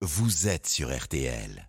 vous êtes sur RTL.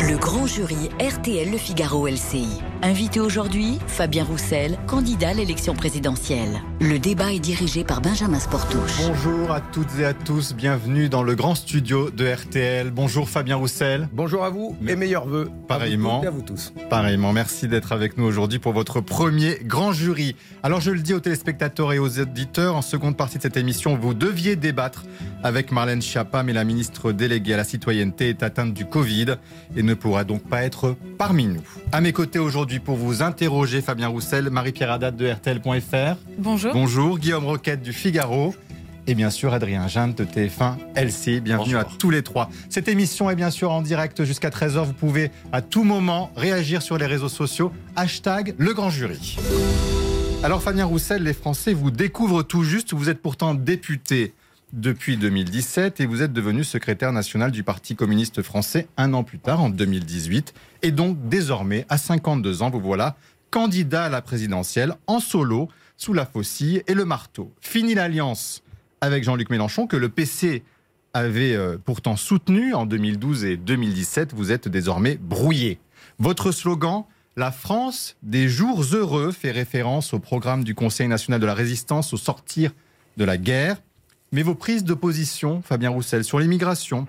Le grand jury RTL Le Figaro LCI. Invité aujourd'hui, Fabien Roussel, candidat à l'élection présidentielle. Le débat est dirigé par Benjamin Sportouche. Bonjour à toutes et à tous, bienvenue dans le grand studio de RTL. Bonjour Fabien Roussel. Bonjour à vous et meilleurs voeux. Pareillement. À vous, à vous tous. Pareillement, merci d'être avec nous aujourd'hui pour votre premier grand jury. Alors je le dis aux téléspectateurs et aux auditeurs, en seconde partie de cette émission, vous deviez débattre avec Marlène Schiappa, mais la ministre déléguée à la citoyenneté est atteinte du Covid et ne pourra donc pas être parmi nous. À mes côtés aujourd'hui pour vous interroger, Fabien Roussel, Marie-Pierre Haddad de RTL.fr. Bonjour. Bonjour, Guillaume Roquette du Figaro. Et bien sûr, Adrien Jeanne de TF1 LC. Bienvenue Bonjour. à tous les trois. Cette émission est bien sûr en direct jusqu'à 13h. Vous pouvez à tout moment réagir sur les réseaux sociaux. Hashtag le grand jury. Alors, Fabien Roussel, les Français vous découvrent tout juste. Vous êtes pourtant député depuis 2017 et vous êtes devenu secrétaire national du Parti communiste français un an plus tard, en 2018. Et donc, désormais, à 52 ans, vous voilà candidat à la présidentielle en solo, sous la faucille et le marteau. Fini l'alliance avec Jean-Luc Mélenchon que le PC avait euh, pourtant soutenu en 2012 et 2017. Vous êtes désormais brouillé. Votre slogan la France des jours heureux fait référence au programme du Conseil national de la résistance au sortir de la guerre. Mais vos prises de position, Fabien Roussel, sur l'immigration,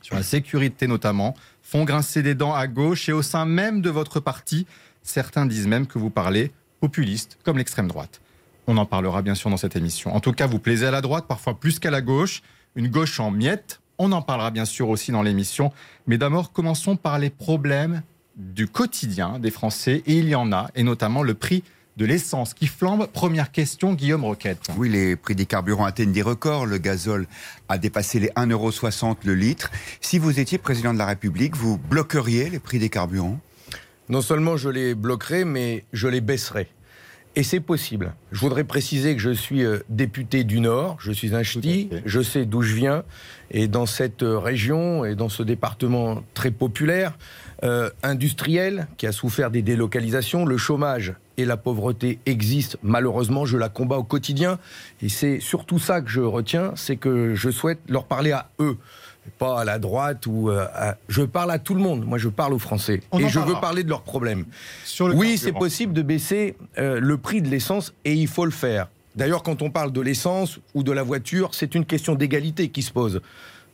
sur la sécurité notamment, font grincer des dents à gauche et au sein même de votre parti. Certains disent même que vous parlez populiste, comme l'extrême droite. On en parlera bien sûr dans cette émission. En tout cas, vous plaisez à la droite, parfois plus qu'à la gauche. Une gauche en miettes. On en parlera bien sûr aussi dans l'émission. Mais d'abord, commençons par les problèmes du quotidien des Français. Et il y en a, et notamment le prix de l'essence qui flambe. Première question, Guillaume Roquette. Oui, les prix des carburants atteignent des records. Le gazole a dépassé les 1,60€ le litre. Si vous étiez président de la République, vous bloqueriez les prix des carburants? Non seulement je les bloquerai, mais je les baisserai. Et c'est possible. Je voudrais préciser que je suis euh, député du Nord, je suis un ch'ti, je sais d'où je viens. Et dans cette euh, région et dans ce département très populaire, euh, industriel, qui a souffert des délocalisations, le chômage et la pauvreté existent. Malheureusement, je la combats au quotidien. Et c'est surtout ça que je retiens, c'est que je souhaite leur parler à eux. Pas à la droite ou euh, à- Je parle à tout le monde. Moi, je parle aux Français. On et je veux parler de leurs problèmes. Sur le Oui, c'est possible de baisser euh, le prix de l'essence et il faut le faire. D'ailleurs, quand on parle de l'essence ou de la voiture, c'est une question d'égalité qui se pose.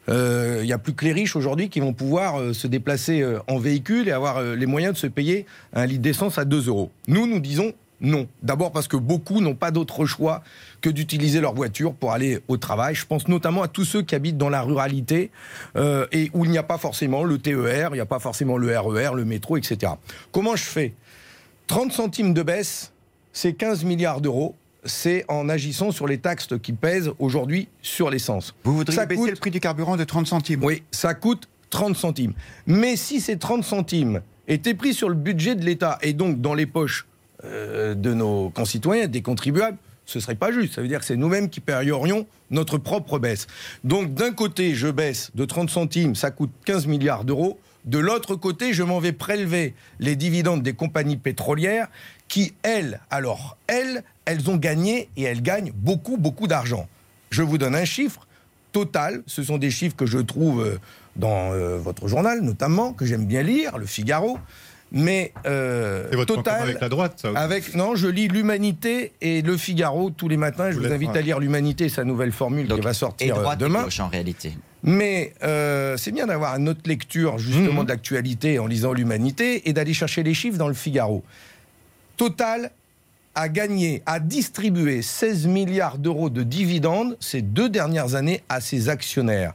Euh, Il n'y a plus que les riches aujourd'hui qui vont pouvoir euh, se déplacer euh, en véhicule et avoir euh, les moyens de se payer un litre d'essence à 2 euros. Nous, nous disons non. D'abord parce que beaucoup n'ont pas d'autre choix que d'utiliser leur voiture pour aller au travail. Je pense notamment à tous ceux qui habitent dans la ruralité euh, et où il n'y a pas forcément le TER, il n'y a pas forcément le RER, le métro, etc. Comment je fais? 30 centimes de baisse, c'est 15 milliards d'euros. C'est en agissant sur les taxes qui pèsent aujourd'hui sur l'essence. Vous voudriez Ça baisser coûte- le prix du carburant de 30 centimes? Oui, ça coûte 30 centimes. Mais si ces 30 centimes étaient pris sur le budget de l'État et donc dans les poches euh, de nos concitoyens, des contribuables, ce serait pas juste. Ça veut dire que c'est nous-mêmes qui paierions notre propre baisse. Donc d'un côté, je baisse de 30 centimes, ça coûte 15 milliards d'euros. De l'autre côté, je m'en vais prélever les dividendes des compagnies pétrolières qui, elles, alors, elles, elles ont gagné et elles gagnent beaucoup, beaucoup d'argent. Je vous donne un chiffre. Total, ce sont des chiffres que je trouve euh, dans euh, votre journal, notamment, que j'aime bien lire, Le Figaro. Mais euh, votre Total, avec la droite, ça avec non, je lis l'Humanité et Le Figaro tous les matins. Je Vous invite à lire l'Humanité, sa nouvelle formule Donc, qui va Et sortir euh, droite et demain. gauche en réalité. Mais euh, c'est bien d'avoir une autre lecture justement Mhm. de l'actualité en lisant l'Humanité et d'aller chercher les chiffres dans le Figaro. Total a gagné, a distribué 16 milliards d'euros de dividendes ces deux dernières années à ses actionnaires.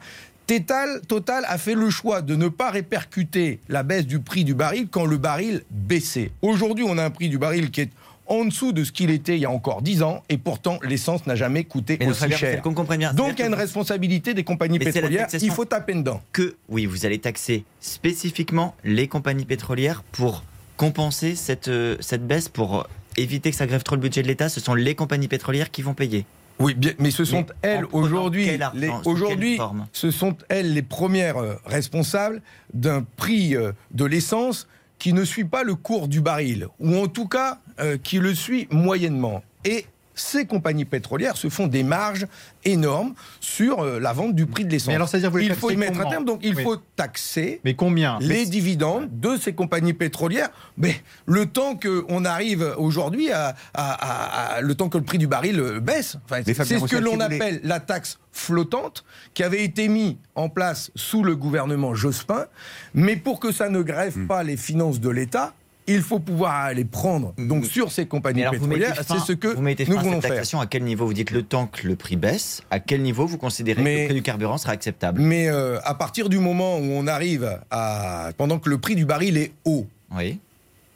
Total, Total a fait le choix de ne pas répercuter la baisse du prix du baril quand le baril baissait. Aujourd'hui, on a un prix du baril qui est en dessous de ce qu'il était il y a encore 10 ans, et pourtant l'essence n'a jamais coûté Mais aussi cher. qu'on comprenne bien. Donc il y a une responsabilité des compagnies Mais pétrolières, il faut taper dedans. que, oui, vous allez taxer spécifiquement les compagnies pétrolières pour compenser cette, euh, cette baisse, pour éviter que ça grève trop le budget de l'État. Ce sont les compagnies pétrolières qui vont payer. Oui, bien, mais ce sont Mais elles aujourd'hui, les- aujourd'hui, ce sont elles les premières euh, responsables d'un prix euh, de l'essence qui ne suit pas le cours du baril, ou en tout cas euh, qui le suit moyennement. Et ces compagnies pétrolières se font des marges énormes sur euh, la vente du prix de l'essence. Mais alors, c'est-à-dire, vous les Il faut y mettre un terme, donc il Oui. faut taxer Mais combien les Mais- dividendes de ces compagnies pétrolières. Mais le temps qu'on arrive aujourd'hui à, à- à- à- le temps que le prix du baril euh, baisse, enfin, c'est ce que l'on appelle la taxe flottante qui avait été mise en place sous le gouvernement Jospin. Mais pour que ça ne grève Hmm. pas les finances de l'État, il faut pouvoir les prendre donc sur ces compagnies alors, pétrolières. C'est ce que vous mettez nous fin à voulons cette faire. taxation à quel niveau Vous dites le temps que le prix baisse, à quel niveau vous considérez que le prix du carburant sera acceptable? Mais euh, à partir du moment où on arrive à pendant que le prix du baril est haut, Oui.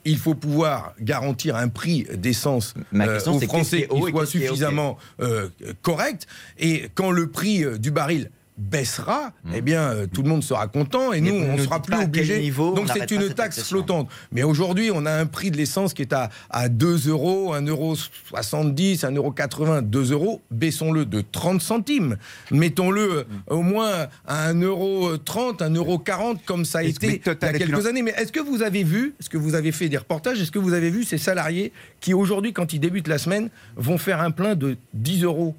il faut pouvoir garantir un prix d'essence euh, aux Français qui soit suffisamment euh, correct. Et quand le prix euh, du baril baissera, eh bien, euh, tout le monde sera content et Hmm. Nous, on ne sera plus on Donc, c'est une taxe taxation. flottante. Mais aujourd'hui, on a un prix de l'essence qui est à, à 2 euros, 1 euro 70, 1 euro 80, 2 euros. Baissons-le de 30 centimes. Mettons-le euh, Hmm. au moins à 1 euro 30, 1 euro 40, comme ça a été il y a quelques années. Mais est-ce que vous avez vu, est-ce que vous avez fait des reportages, est-ce que vous avez vu ces salariés qui aujourd'hui, quand ils débutent la semaine, vont faire un plein de 10 euros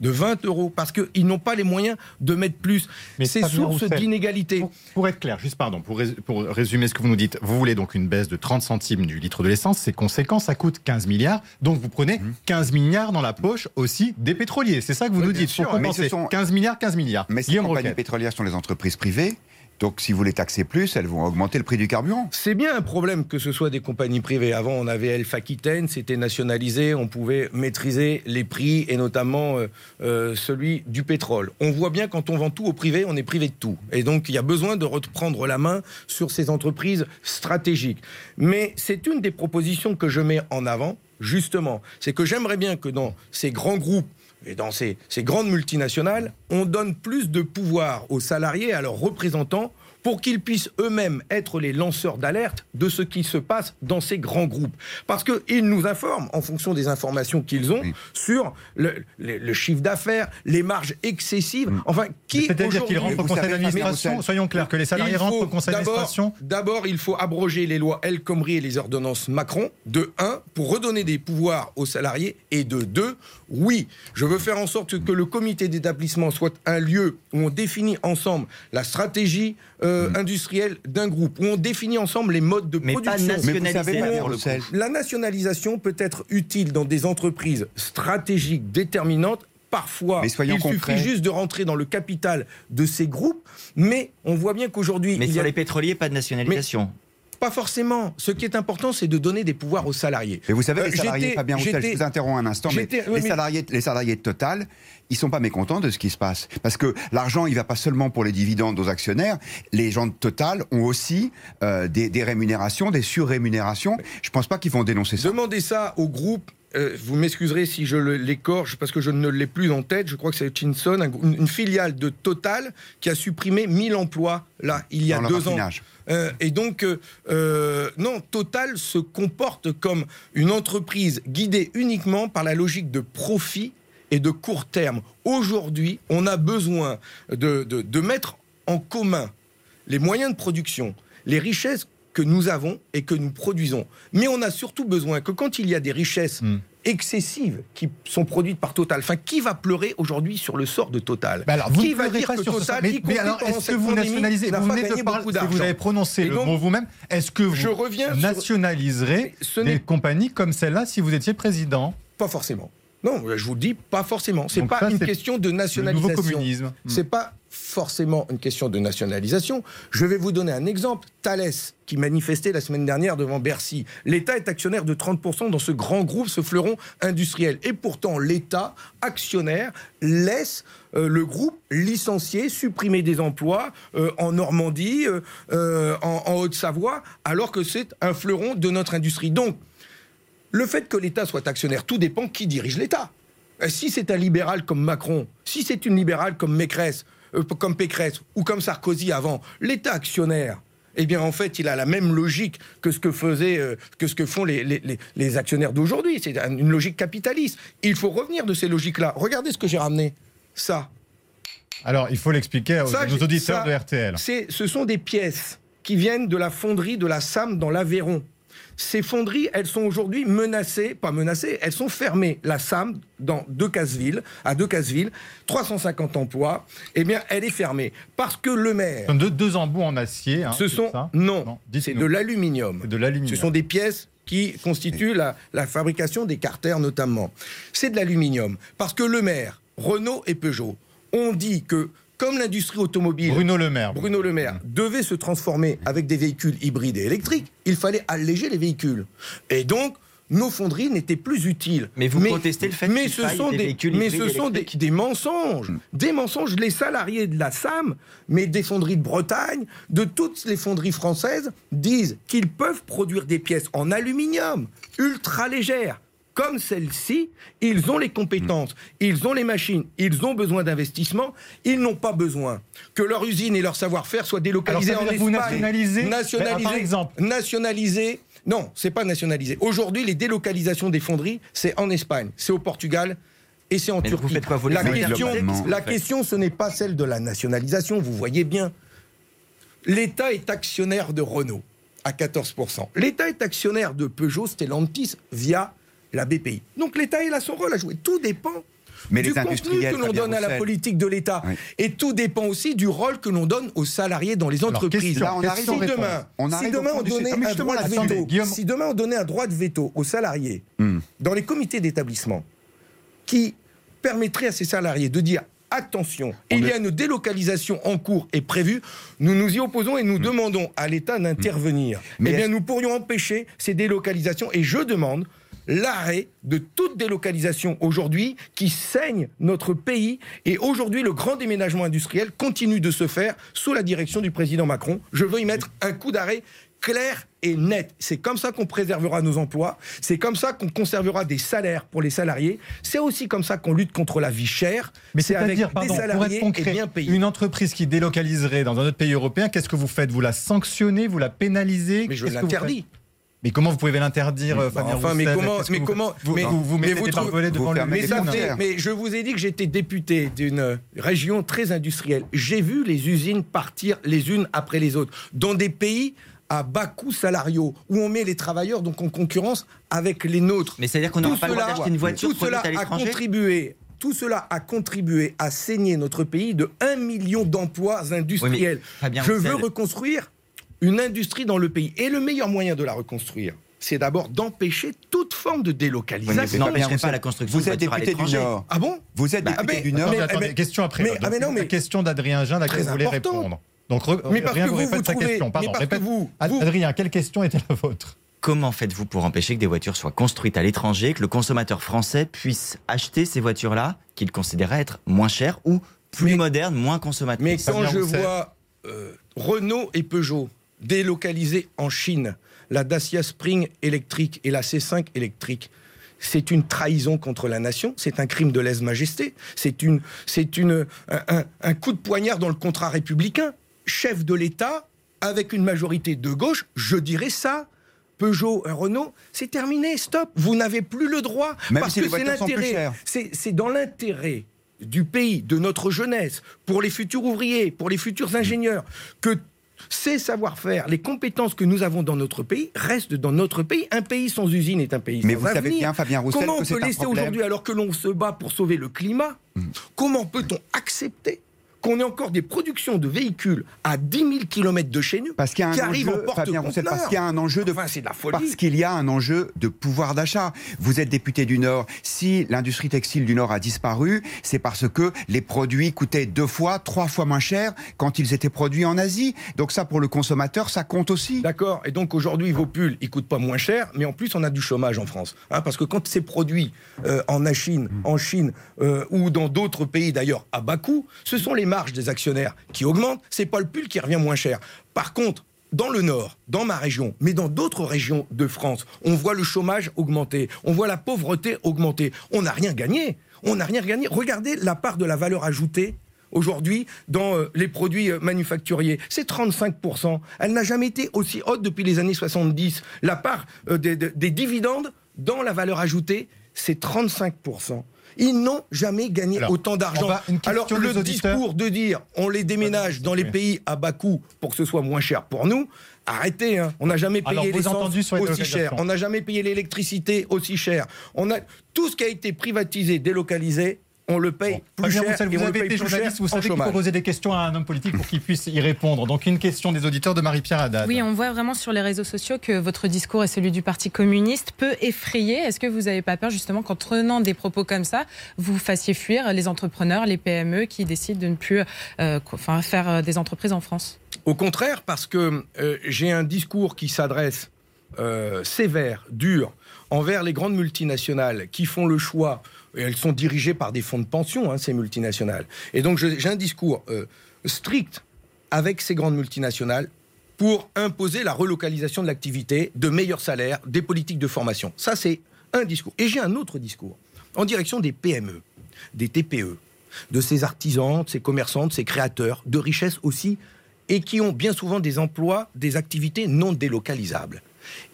de 20 euros parce qu'ils n'ont pas les moyens de mettre plus. Mais C'est source d'inégalité. Pour, pour être clair, juste pardon, pour, rés- pour résumer ce que vous nous dites, vous voulez donc une baisse de 30 centimes du litre de l'essence, c'est conséquent, ça coûte 15 milliards, donc vous prenez 15 milliards dans la poche aussi des pétroliers. C'est ça que vous Oui, nous dites, sûr, pour mais ce compenser. sont- 15 milliards, 15 milliards? Mais ces Guillaume compagnies Roquette. pétrolières sont les entreprises privées. Donc, si vous les taxez plus, elles vont augmenter le prix du carburant. C'est bien un problème que ce soit des compagnies privées. Avant, on avait Elf Aquitaine, c'était nationalisé, on pouvait maîtriser les prix et notamment euh, euh, celui du pétrole. On voit bien quand on vend tout au privé, on est privé de tout. Et donc, il y a besoin de reprendre la main sur ces entreprises stratégiques. Mais c'est une des propositions que je mets en avant, justement. C'est que j'aimerais bien que dans ces grands groupes et dans ces, ces grandes multinationales, on donne plus de pouvoir aux salariés, à leurs représentants, pour qu'ils puissent eux-mêmes être les lanceurs d'alerte de ce qui se passe dans ces grands groupes. Parce qu'ils nous informent, en fonction des informations qu'ils ont, Oui. sur le, le- le chiffre d'affaires, les marges excessives. Enfin, qui C'est-à-dire qu'ils rentrent au conseil d'administration, soyons clairs, que les salariés rentrent au conseil d'administration D'abord, il faut abroger les lois El Khomri et les ordonnances Macron, de 1, pour redonner des pouvoirs aux salariés, et de 2, oui, je veux faire en sorte que le comité d'établissement soit un lieu où on définit ensemble la stratégie euh, industrielle d'un groupe, où on définit ensemble les modes de Mais pas production. Mais vous savez, La nationalisation peut être utile dans des entreprises stratégiques déterminantes. Parfois, Mais soyons il concrets. suffit juste de rentrer dans le capital de ces groupes, mais on voit bien qu'aujourd'hui, Mais il y sur a les pétroliers, pas de nationalisation. pas forcément. Ce qui est important, c'est de donner des pouvoirs aux salariés. Et vous savez, Euh, les salariés, j'étais- Fabien Roussel, je vous interromps un instant, mais, oui, les, mais- salariés, les salariés de Total, ils sont pas mécontents de ce qui se passe. Parce que l'argent, il va pas seulement pour les dividendes aux actionnaires. Les gens de Total ont aussi euh, des, des rémunérations, des surrémunérations. Je pense pas qu'ils vont dénoncer ça. Demandez ça au groupe. euh, vous m'excuserez si je l'écorche parce que je ne l'ai plus en tête. Je crois que c'est Chinson, un- une, filiale de Total qui a supprimé 1000 emplois là il y a Dans deux ans. Euh, et donc, euh, non, Total se comporte comme une entreprise guidée uniquement par la logique de profit et de court terme. Aujourd'hui, on a besoin de, de- de mettre en commun les moyens de production, les richesses que nous avons et que nous produisons. Mais on a surtout besoin que quand il y a des richesses Hmm. excessives qui sont produites par Total, enfin, qui va pleurer aujourd'hui sur le sort de Total? Bah alors, vous Qui ne va dire pas que sur Total, mais, mais alors, est-ce que vous nationalisez n'a Vous venez de parler, si vous avez prononcé le mot vous-même, est-ce que vous je reviens nationaliserez des compagnies comme celle-là si vous étiez président? Pas forcément. Non, je vous le dis, pas forcément. C'est pas ça, une question de Le nationalisation. nouveau communisme. Hmm. C'est pas forcément une question de nationalisation. Je vais vous donner un exemple. Thales, qui manifestait la semaine dernière devant Bercy. L'État est actionnaire de 30% dans ce grand groupe, ce fleuron industriel. Et pourtant, l'État, actionnaire, laisse euh, le groupe licencier, supprimer des emplois euh, en Normandie, euh, en, en Haute-Savoie, alors que c'est un fleuron de notre industrie. Donc, le fait que l'État soit actionnaire, tout dépend qui dirige l'État. Euh, Si c'est un libéral comme Macron, si c'est une libérale comme Mécresse, euh, comme Pécresse ou comme Sarkozy avant, l'État actionnaire, eh bien en fait, il a la même logique que ce que faisaient, euh, que ce que font les, les- les- les actionnaires d'aujourd'hui. C'est un- une logique capitaliste. Il faut revenir de ces logiques-là. Regardez ce que j'ai ramené. Ça. Alors, il faut l'expliquer j'ai- auditeurs ça, de RTL. C'est, ce sont des pièces qui viennent de la fonderie de la SAM dans l'Aveyron. Ces fonderies, elles sont aujourd'hui menacées, pas menacées, elles sont fermées. La SAM, dans Decazeville, à Decazeville, 350 emplois, eh bien, elle est fermée. Parce que le maire. Deux, deux embouts en acier. hein, Ce sont. ça? Non, Non, c'est de l'aluminium. C'est de l'aluminium. Ce sont des pièces qui constituent la, la fabrication des carters notamment. C'est de l'aluminium. Parce que le maire, Renault et Peugeot ont dit que, comme l'industrie automobile. Bruno Le Maire. Bruno Le Maire devait se transformer avec des véhicules hybrides et électriques, il fallait alléger les véhicules. Et donc, nos fonderies n'étaient plus utiles. Mais vous protestez le fait mais ce sont des des, véhicules mais ce sont des mensonges, des mensonges. Les salariés de la SAM, mais des fonderies de Bretagne, de toutes les fonderies françaises, disent qu'ils peuvent produire des pièces en aluminium ultra légères. Comme celle-ci, ils ont les compétences, ils ont les machines, ils ont besoin d'investissement, ils n'ont pas besoin que leur usine et leur savoir-faire soient délocalisés Alors, ça en que vous Espagne. nationalisez Nationalisés. Par exemple. Nationalisés. Non, c'est pas nationalisé. Aujourd'hui, les délocalisations des fonderies, c'est en Espagne, c'est au Portugal et c'est en Mais Turquie. faites quoi, la question, la question, ce n'est pas celle de la nationalisation. Vous voyez bien, l'État est actionnaire de Renault à 14%. L'État est actionnaire de Peugeot, Stellantis via la BPI. Donc l'État, il a son rôle à jouer. Tout dépend Mais du les contenu que l'on donne à la politique de l'État. Oui. Et tout dépend aussi du rôle que l'on donne aux salariés dans les entreprises. question, Là, on arrive si demain, On si demain donnait un droit de veto, Guillaume. si demain on donnait un droit de veto aux salariés Hmm. dans les comités d'établissement qui permettrait à ces salariés de dire attention, il y a une délocalisation en cours et prévue, nous nous y opposons et nous demandons à l'État d'intervenir. Eh bien, nous pourrions empêcher ces délocalisations et je demande l'arrêt de toute délocalisation aujourd'hui qui saigne notre pays. Et aujourd'hui, le grand déménagement industriel continue de se faire sous la direction du président Macron. Je veux y mettre un coup d'arrêt clair et net. C'est comme ça qu'on préservera nos emplois. C'est comme ça qu'on conservera des salaires pour les salariés. C'est aussi comme ça qu'on lutte contre la vie chère. Mais c'est avec des pardon, pour salariés être et bien payés. une entreprise qui délocaliserait dans un autre pays européen, qu'est-ce que vous faites? Vous la sanctionnez? Vous la pénalisez? Mais je l'interdis. Mais comment vous pouvez l'interdire, euh, Fabien enfin, mais comment- mais vous- comment- vous, mais- vous, vous mais mettez vous trouvez- devant vous le Mais, ça mais je vous ai dit que j'étais député d'une région très industrielle. J'ai vu les usines partir les unes après les autres dans des pays à bas coûts salariaux où on met les travailleurs donc en concurrence avec les nôtres. Mais c'est-à-dire qu'on n'aura pas le droit d'acheter une voiture tout cela à a contribué. Tout cela a contribué à saigner notre pays de 1 million d'emplois industriels. Je veux reconstruire une industrie dans le pays. Et le meilleur moyen de la reconstruire, c'est d'abord d'empêcher toute forme de Oui, mais délocalisation. vous n'empêcherez Fabien pas la construction vous de êtes voitures à député du l'étranger. Nord. Ah bon Vous êtes Bah, député mais- du Nord. Attendez, Mais- attendez, mais- question après. mais- Donc, ah, mais non, mais- La question d'Adrien Jean, à laquelle vous voulez important. répondre. Donc, re- Mais parce rien que vous vous, répète vous sa trouvez- question. mais Pardon, parce que répète. vous- Ad- vous- Adrien, quelle question était la vôtre? Comment faites-vous pour empêcher que des voitures soient construites à l'étranger, que le consommateur français puisse acheter ces voitures-là, qu'il considérait être moins chères ou plus Mais- modernes, moins consommatrices? Mais quand je vois euh, Renault et Peugeot délocalisés en Chine, la Dacia Spring électrique et la C5 électrique, c'est une trahison contre la nation, c'est un crime de lèse-majesté, c'est une, c'est une, un, un- un coup de poignard dans le contrat républicain. Chef de l'État, avec une majorité de gauche, je dirais ça. Peugeot, et Renault, c'est terminé, stop. Vous n'avez plus le droit. Même parce si que l'intérêt. c'est dans l'intérêt du pays, de notre jeunesse, pour les futurs ouvriers, pour les futurs ingénieurs, que ces savoir-faire, les compétences que nous avons dans notre pays restent dans notre pays. Un pays sans usine est un pays Mais sans vous savez bien, Fabien Roussel, comment on peut laisser aujourd'hui, alors que l'on se bat pour sauver le climat, comment peut-on accepter qu'on ait encore des productions de véhicules à 10 000 km de chez nous Parce qu'il y a qui un arrivent en enjeu, Fabien Roussel, parce qu'il y a un enjeu de Enfin, c'est de la folie. Parce qu'il y a un enjeu de pouvoir d'achat. Vous êtes député du Nord. Si l'industrie textile du Nord a disparu, c'est parce que les produits coûtaient deux fois, trois fois moins cher quand ils étaient produits en Asie. Donc ça, pour le consommateur, ça compte aussi. D'accord. Et donc aujourd'hui, vos pulls, ils coûtent pas moins cher, mais en plus, on a du chômage en France. Hein, parce que quand c'est produit euh, en Chine, en Chine euh, ou dans d'autres pays d'ailleurs à bas coût, ce sont les marges des actionnaires qui augmentent. C'est pas le pull qui revient moins cher. Par contre, dans le Nord, dans ma région, mais dans d'autres régions de France, on voit le chômage augmenter, on voit la pauvreté augmenter. On n'a rien gagné. On n'a rien gagné. Regardez la part de la valeur ajoutée aujourd'hui dans euh, les produits euh, manufacturiers. C'est 35%. Elle n'a jamais été aussi haute depuis les années 70. La part euh, des, des- des dividendes dans la valeur ajoutée, c'est 35%. Ils n'ont jamais gagné Alors, autant d'argent. Alors le discours de dire on les déménage dans les pays à bas coût pour que ce soit moins cher pour nous, arrêtez. hein. On n'a jamais payé l'essence aussi cher. On n'a jamais payé l'électricité aussi cher. On a tout ce qui a été privatisé, délocalisé, on le paye plus cher. Roussel, vous avez été journaliste, vous savez qu'il faut poser des questions à un homme politique pour qu'il puisse y répondre. Donc une question des auditeurs de Marie-Pierre Haddad. Oui, on voit vraiment sur les réseaux sociaux que votre discours et celui du Parti communiste peut effrayer. Est-ce que vous n'avez pas peur justement qu'en tenant des propos comme ça, vous fassiez fuir les entrepreneurs, les PME qui décident de ne plus euh, enfin, faire euh, des entreprises en France? Au contraire, parce que euh, j'ai un discours qui s'adresse euh, sévère, dur, envers les grandes multinationales qui font le choix, elles sont dirigées par des fonds de pension, hein, ces multinationales. Et donc j'ai un discours euh, strict avec ces grandes multinationales pour imposer la relocalisation de l'activité, de meilleurs salaires, des politiques de formation. Ça, c'est un discours. Et j'ai un autre discours en direction des PME, des TPE, de ces artisans, de ces commerçants, de ces créateurs de richesses aussi, et qui ont bien souvent des emplois, des activités non délocalisables,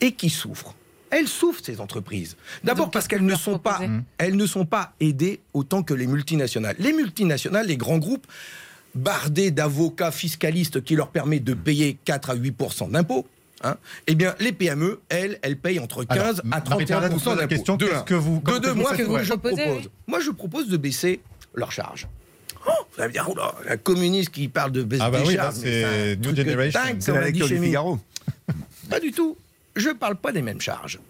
et qui souffrent. Elles souffrent ces entreprises. D'abord parce qu'elles ne sont pas, proposez elles ne sont pas aidées autant que les multinationales. Les multinationales, les grands groupes, bardés d'avocats fiscalistes qui leur permettent de payer 4 à 8% d'impôts. Hein, eh bien, les PME, elles, elles payent entre 15 Alors, à Marie-Pierre Haddad 31 vous pose la d'impôts. question, De qu'est-ce un. que vous- De deux, moi, je propose. Moi, je propose de baisser leurs charges. Oh, vous allez me dire, oula, la communiste qui parle de baisse Ah bah des oui, charges, c'est un New Generation. la lecture du. Figaro. Pas du tout. Je ne parle pas des mêmes charges.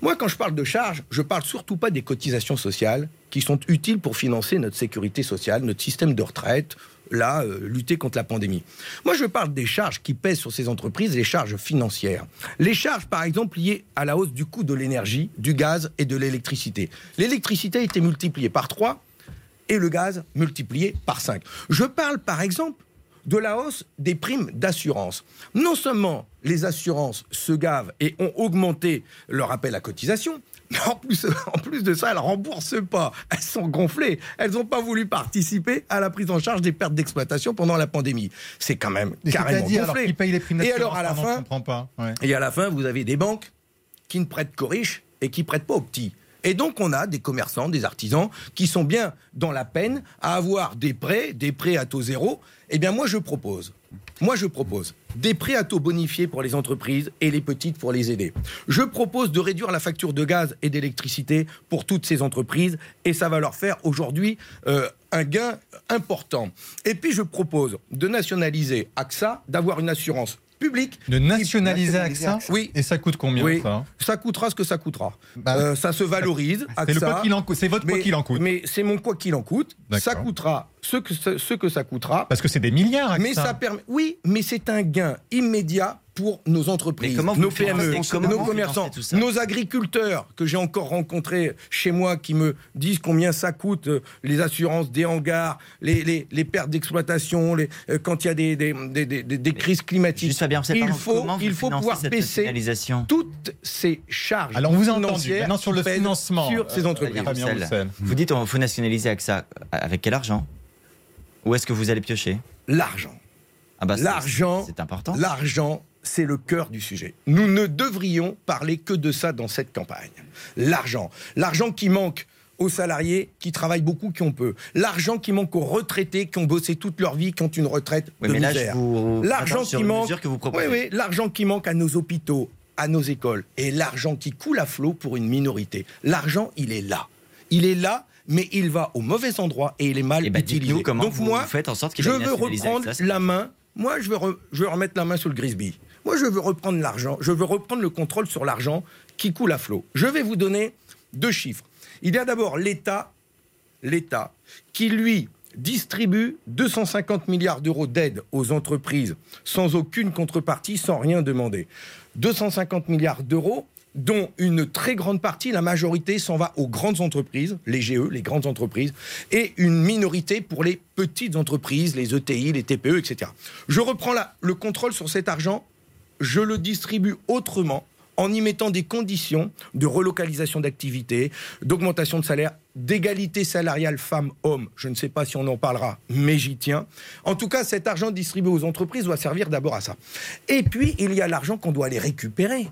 Moi, quand je parle de charges, je parle surtout pas des cotisations sociales qui sont utiles pour financer notre sécurité sociale, notre système de retraite, là, euh, lutter contre la pandémie. Moi, je parle des charges qui pèsent sur ces entreprises, les charges financières. Les charges, par exemple, liées à la hausse du coût de l'énergie, du gaz et de l'électricité. L'électricité a été multipliée par 3 et le gaz multiplié par 5. Je parle, par exemple, de la hausse des primes d'assurance. Non seulement les assurances se gavent et ont augmenté leur appel à cotisation, mais en plus, en plus de ça, elles ne remboursent pas. Elles sont gonflées. Elles n'ont pas voulu participer à la prise en charge des pertes d'exploitation pendant la pandémie. C'est quand même Et carrément alors gonflé. qui paye les primes Et alors, à la pardon, fin, pas. Ouais. et à la fin, vous avez des banques qui ne prêtent qu'aux riches et qui prêtent pas aux petits. Et donc, on a des commerçants, des artisans qui sont bien dans la peine à avoir des prêts, des prêts à taux zéro. Eh bien, moi, je propose, moi, je propose des prêts à taux bonifiés pour les entreprises et les petites pour les aider. Je propose de réduire la facture de gaz et d'électricité pour toutes ces entreprises et ça va leur faire aujourd'hui euh, un gain important. Et puis, je propose de nationaliser AXA, d'avoir une assurance publique De nationaliser AXA. Oui. Et ça coûte combien oui, ça ça coûtera ce que ça coûtera. Bah, Euh, ça se valorise. C'est le AXA, quoi qu'il en coûte. C'est votre quoi mais- qu'il en coûte. Mais c'est mon quoi qu'il en coûte. Ça coûtera ce que, ce, ce que ça coûtera. Parce que c'est des milliards. AXA. Mais ça permet. Oui, mais c'est un gain immédiat pour nos entreprises, nos PME, comment nos commerçants, ça nos agriculteurs que j'ai encore rencontrés chez moi qui me disent combien ça coûte euh, les assurances des hangars, les, les, les pertes d'exploitation, les, euh, quand il y a des, des, des, des- des- des crises climatiques. Juste Fabien, Roussel, il faut, il pouvoir baisser toutes ces charges Alors, on vous a entendu. Maintenant, sur le financement, sur ces euh, entreprises. Vous dites qu'il faut nationaliser AXA. Avec quel argent? Où est-ce que vous allez piocher? L'argent. ah bah, L'argent, C'est important. L'argent, c'est le cœur du sujet. Nous ne devrions parler que de ça dans cette campagne. L'argent. L'argent qui manque aux salariés qui travaillent beaucoup, qui ont peu. L'argent qui manque aux retraités qui ont bossé toute leur vie, qui ont une retraite Oui, de mais misère. L'argent qui manque. mesure que vous proposez. Oui, oui, l'argent qui manque à nos hôpitaux, à nos écoles, et l'argent qui coule à flot pour une minorité. L'argent, il est là. Il est là, mais il va au mauvais endroit et il est mal Eh ben, utilisé. comment Donc vous moi, faites en sorte qu'il je veux reprendre la main. Moi, je veux, re- je veux remettre la main sur le Grisby. Moi, je veux reprendre l'argent. Je veux reprendre le contrôle sur l'argent qui coule à flot. Je vais vous donner deux chiffres. Il y a d'abord l'État, l'État, qui lui distribue 250 milliards d'euros d'aide aux entreprises sans aucune contrepartie, sans rien demander. 250 milliards d'euros dont une très grande partie, la majorité, s'en va aux grandes entreprises, les GE, les grandes entreprises, et une minorité pour les petites entreprises, les ETI, les TPE, etc. Je reprends le contrôle sur cet argent, je le distribue autrement, en y mettant des conditions de relocalisation d'activité, d'augmentation de salaire, d'égalité salariale femmes-hommes. Je ne sais pas si on en parlera, mais j'y tiens. En tout cas, cet argent distribué aux entreprises doit servir d'abord à ça. Et puis, il y a l'argent qu'on doit aller récupérer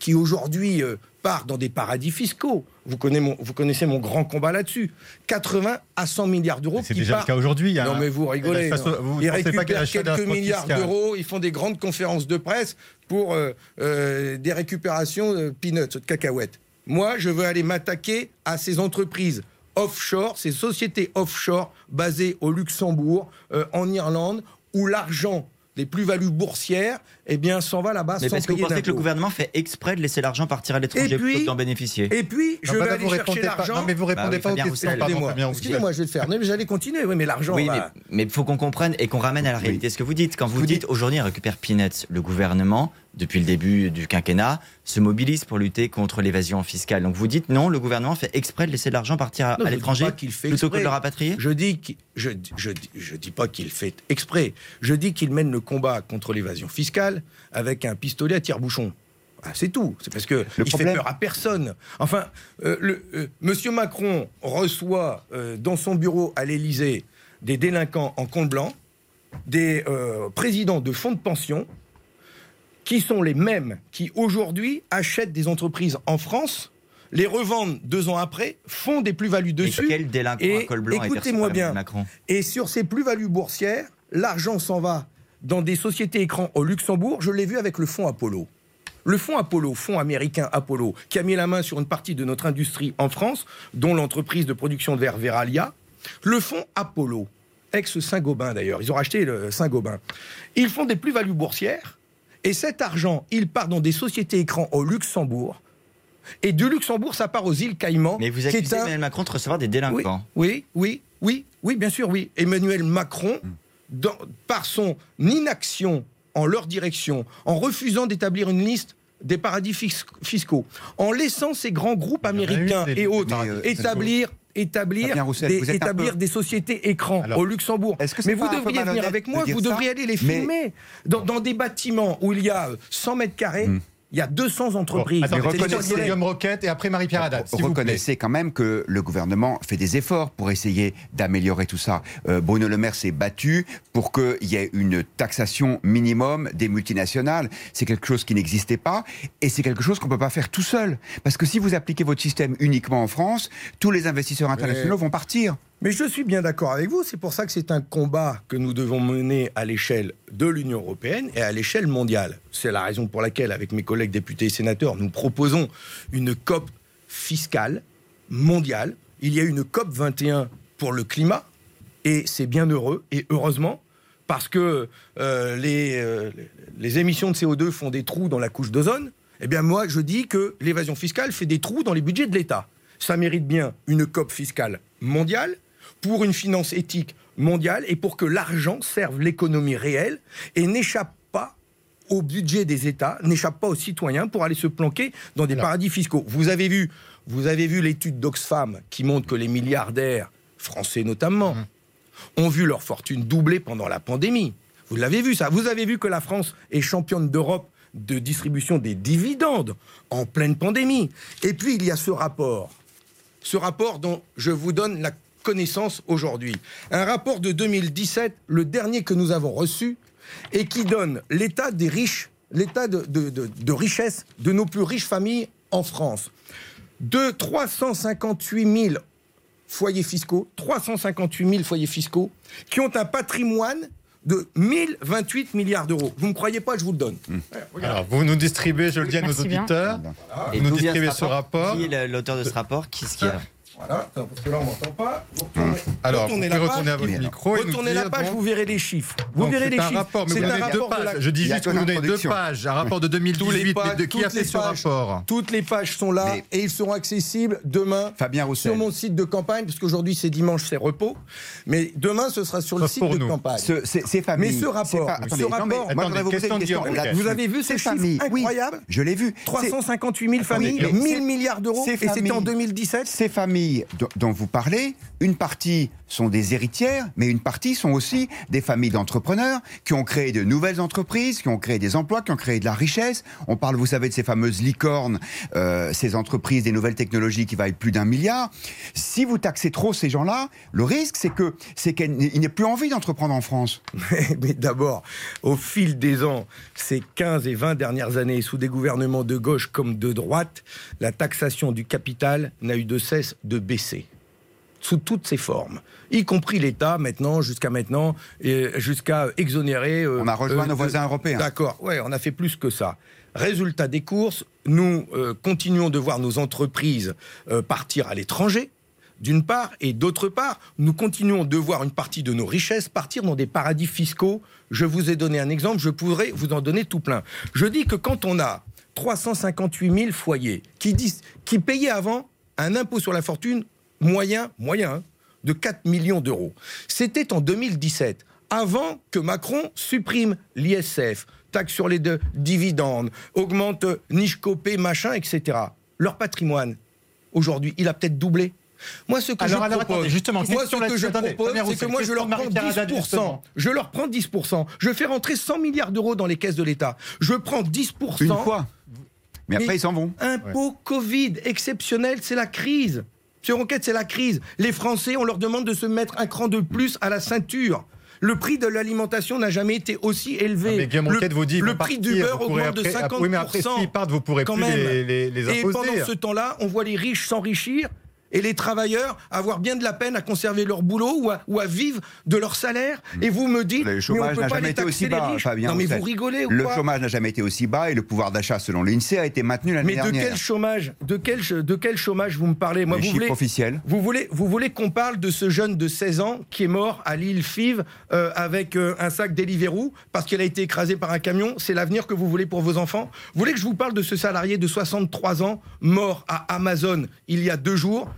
qui aujourd'hui euh, part dans des paradis fiscaux. Vous connaissez mon, vous connaissez mon grand combat là-dessus. 80 à 100 milliards d'euros C'est qui déjà le cas aujourd'hui. hein. Non mais vous rigolez. Façon- vous ils pas récupèrent quelques milliards d'euros, ils font des grandes conférences de presse pour euh, euh, des récupérations de peanuts, de cacahuètes. Moi, je veux aller m'attaquer à ces entreprises offshore, ces sociétés offshore basées au Luxembourg, euh, en Irlande, où l'argent des plus-values boursières, eh bien, s'en va là-bas Mais sans parce que vous pensez que le gouvernement fait exprès de laisser l'argent partir à l'étranger plutôt d'en bénéficier Et puis, je Non, vais bah, aller vous chercher l'argent. Non, mais vous répondez Bah oui, pas aux questions. Excusez-moi, je vais le faire. Non, mais j'allais continuer. Oui, mais l'argent. Oui, va- mais il faut qu'on comprenne et qu'on ramène à la réalité ce que vous dites. Quand vous, Vous dites dites- aujourd'hui, on récupère Peanuts, le gouvernement, depuis le début du quinquennat, se mobilise pour lutter contre l'évasion fiscale. Donc vous dites non, le gouvernement fait exprès de laisser l'argent partir à, l'étranger plutôt que de le rapatrier Je dis qu'il- je, je, je dis pas qu'il fait exprès. Je dis qu'il mène le combat contre l'évasion fiscale avec un pistolet à tire-bouchon. Ah, c'est tout. C'est parce que Le il fait peur à personne. Enfin, euh, le, euh, Monsieur Macron reçoit euh, dans son bureau à l'Élysée des délinquants en compte blanc, des euh, présidents de fonds de pension, qui sont les mêmes qui aujourd'hui achètent des entreprises en France, les revendent deux ans après, font des plus-values Et dessus. quel délinquant Et à col blanc écoutez-moi bien. Macron? Et sur ces plus-values boursières, l'argent s'en va dans des sociétés écrans au Luxembourg. Je l'ai vu avec le fonds Apollo. Le fonds Apollo, fonds américain Apollo, qui a mis la main sur une partie de notre industrie en France, dont l'entreprise de production de verre Veralia. Le fonds Apollo, ex-Saint-Gobain d'ailleurs, ils ont racheté le Saint-Gobain. Ils font des plus-values boursières, et cet argent, il part dans des sociétés écrans au Luxembourg. Et du Luxembourg, ça part aux îles Caïmans. Mais vous accusez un- Emmanuel Macron de recevoir des délinquants. oui, oui, oui, oui, bien sûr, oui. Emmanuel Macron, dans- par son inaction en leur direction, en refusant d'établir une liste des paradis fis- fiscaux, en laissant ces grands groupes américains et autres euh, établir établir, Roussel, des, établir peu- sociétés écrans Alors, au Luxembourg. est-ce que c'est Mais vous devriez venir avec moi, vous devriez aller les Mais- filmer. Dans, dans des bâtiments où il y a euh, 100 mètres carrés, Hmm. Il y a 200 Bon, entreprises. Christian reconnaissez- Guillaume Roquette et après Marie-Pierre Haddad. vous plaît. Reconnaissez quand même que le gouvernement fait des efforts pour essayer d'améliorer tout ça. Euh, Bruno Le Maire s'est battu pour qu'il y ait une taxation minimum des multinationales. C'est quelque chose qui n'existait pas et c'est quelque chose qu'on ne peut pas faire tout seul. Parce que si vous appliquez votre système uniquement en France, tous les investisseurs internationaux vont partir. Mais je suis bien d'accord avec vous, c'est pour ça que c'est un combat que nous devons mener à l'échelle de l'Union européenne et à l'échelle mondiale. C'est la raison pour laquelle, avec mes collègues députés et sénateurs, nous proposons une COP fiscale mondiale. Il y a une COP 21 pour le climat, et c'est bien heureux, et heureusement, parce que euh, les, euh, les émissions de CO2 font des trous dans la couche d'ozone. Eh bien, moi, je dis que l'évasion fiscale fait des trous dans les budgets de l'État. Ça mérite bien une COP fiscale mondiale pour une finance éthique mondiale et pour que l'argent serve l'économie réelle et n'échappe pas au budget des États, n'échappe pas aux citoyens pour aller se planquer dans des Alors. paradis fiscaux. Vous avez vu, vous avez vu l'étude d'Oxfam qui montre que les milliardaires français notamment ont vu leur fortune doubler pendant la pandémie. Vous l'avez vu ça. Vous avez vu que la France est championne d'Europe de distribution des dividendes en pleine pandémie. Et puis il y a ce rapport, ce rapport dont je vous donne la connaissance aujourd'hui. Un rapport de 2017, le dernier que nous avons reçu, et qui donne l'état des riches, l'état de, de- de- de richesse de nos plus riches familles en France. De 358 000 foyers fiscaux, 358 000 foyers fiscaux, qui ont un patrimoine de 1028 milliards d'euros. Vous ne me croyez pas, je vous le donne. Alors, vous nous distribuez, je le dis à nos auditeurs. Et Vous nous distribuez ce rapport. Qui est l'auteur de ce rapport? Qui ce qui est Voilà, parce que là on m'entend pas. Vous retournez- Alors, vous retournez pouvez la retourner à page. votre micro et nous Retournez la page, vous verrez les chiffres. Vous Donc, verrez c'est les un chiffres. rapport, mais C'est vous un deux rapport de pages. la- Je dis juste que vous donnez deux pages. Un rapport de Tous les 2018, mais pages- de qui a fait ce pages- rapport Toutes les pages sont là Mais- et ils seront accessibles demain Fabien Roussel. sur mon site de campagne, parce qu'aujourd'hui c'est dimanche, c'est repos. Mais demain ce sera sur le site de nous. campagne. Ce- ces, ces familles. Mais ce rapport, c'est ce attendez, mais rapport- moi, je voudrais Attendez, vous poser une question avez vu ces chiffres familles, incroyables je l'ai vu. 358 000 Attendez, familles, mais 1000 c'est- milliards d'euros, et c'était en familles- 2017. Ces familles dont vous parlez, une partie sont des héritières, mais une partie sont aussi des familles d'entrepreneurs qui ont créé de nouvelles entreprises, qui ont créé des emplois, qui ont créé de la richesse. On parle, vous savez, de ces fameuses licornes, euh, ces entreprises des nouvelles technologies qui valent plus d'un milliard. Si vous taxez trop ces gens-là, le risque, c'est que c'est qu'il n'ait plus envie d'entreprendre en France. Mais d'abord, au fil des ans, ces 15 et 20 dernières années, sous des gouvernements de gauche comme de droite, la taxation du capital n'a eu de cesse de baisser. Sous toutes ses formes, y compris l'État maintenant, jusqu'à maintenant, jusqu'à exonérer. euh, On a rejoint euh, nos de- voisins européens. D'accord, ouais, on a fait plus que ça. Résultat des courses, nous euh, continuons de voir nos entreprises euh, partir à l'étranger, d'une part, et d'autre part, nous continuons de voir une partie de nos richesses partir dans des paradis fiscaux. Je vous ai donné un exemple, je pourrais vous en donner tout plein. Je dis que quand on a 358 000 foyers qui, disent, qui payaient avant un impôt sur la fortune moyen, moyen, hein, de 4 millions d'euros. C'était en 2017, avant que Macron supprime l'ISF, taxe sur les de- dividendes, augmente niche copé, machin, etc. Leur patrimoine, aujourd'hui, il a peut-être doublé. Moi, ce que Alors, je alors, propose, attendez, justement, moi, ce question que là-dessus. je Attendez, propose, Fabien c'est que moi, je leur prends Marie-Pierre Haddad, 10%. justement. Je leur prends 10%. Je fais rentrer 100 milliards d'euros dans les caisses de l'État. Je prends 10%. Une fois. Mais après, ils s'en vont. Impôt Covid exceptionnel, c'est la crise. Monsieur Ronquette, c'est la crise. Les Français, on leur demande de se mettre un cran de plus à la ceinture. Le prix de l'alimentation n'a jamais été aussi élevé. Ah, Mais Guillaume le, vous dit le prix partir, du beurre augmente de après- 50%. Oui, mais après, s'ils partent, vous pourrez quand plus même. les, les, les Et pendant ce temps-là, on voit les riches s'enrichir et les travailleurs avoir bien de la peine à conserver leur boulot ou à, ou à vivre de leur salaire. Et vous me dites, Le chômage peut n'a pas jamais été aussi bas, riches. Fabien Non mais vous rigolez ou Le quoi chômage n'a jamais été aussi bas et le pouvoir d'achat, selon l'INSEE, a été maintenu l'année Mais de dernière. quel chômage de quel, de quel chômage vous me parlez? Moi, Les vous voulez, officiels. vous voulez, vous voulez qu'on parle de ce jeune de 16 ans qui est mort à l'île Five euh, avec euh, un sac Deliveroo parce qu'il a été écrasé par un camion? C'est l'avenir que vous voulez pour vos enfants? Vous voulez que je vous parle de ce salarié de 63 ans mort à Amazon il y a deux jours?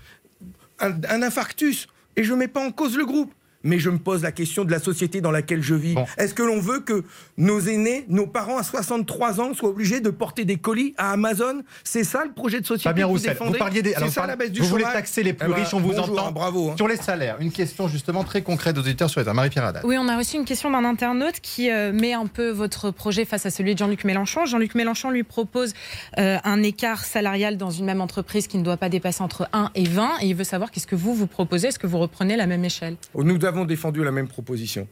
Un, infarctus et je ne mets pas en cause le groupe. Mais je me pose la question de la société dans laquelle je vis. Bon. Est-ce que l'on veut que nos aînés, nos parents à 63 ans soient obligés de porter des colis à Amazon? C'est ça le projet de société Fabien que vous Roussel, vous parliez des. Alors, ça la baisse du vous voulez taxer les plus Eh ben, riches, on vous bonjour, entend. bravo. hein. Sur les salaires, une question justement très concrète aux auditeurs sur les. Marie-Pierre Haddad. Oui, on a reçu une question d'un internaute qui euh, met un peu votre projet face à celui de Jean-Luc Mélenchon. Jean-Luc Mélenchon lui propose euh, un écart salarial dans une même entreprise qui ne doit pas dépasser entre 1 et 20. Et il veut savoir qu'est-ce que vous, vous proposez? Est-ce que vous reprenez la même échelle? Nous avons défendu la même proposition.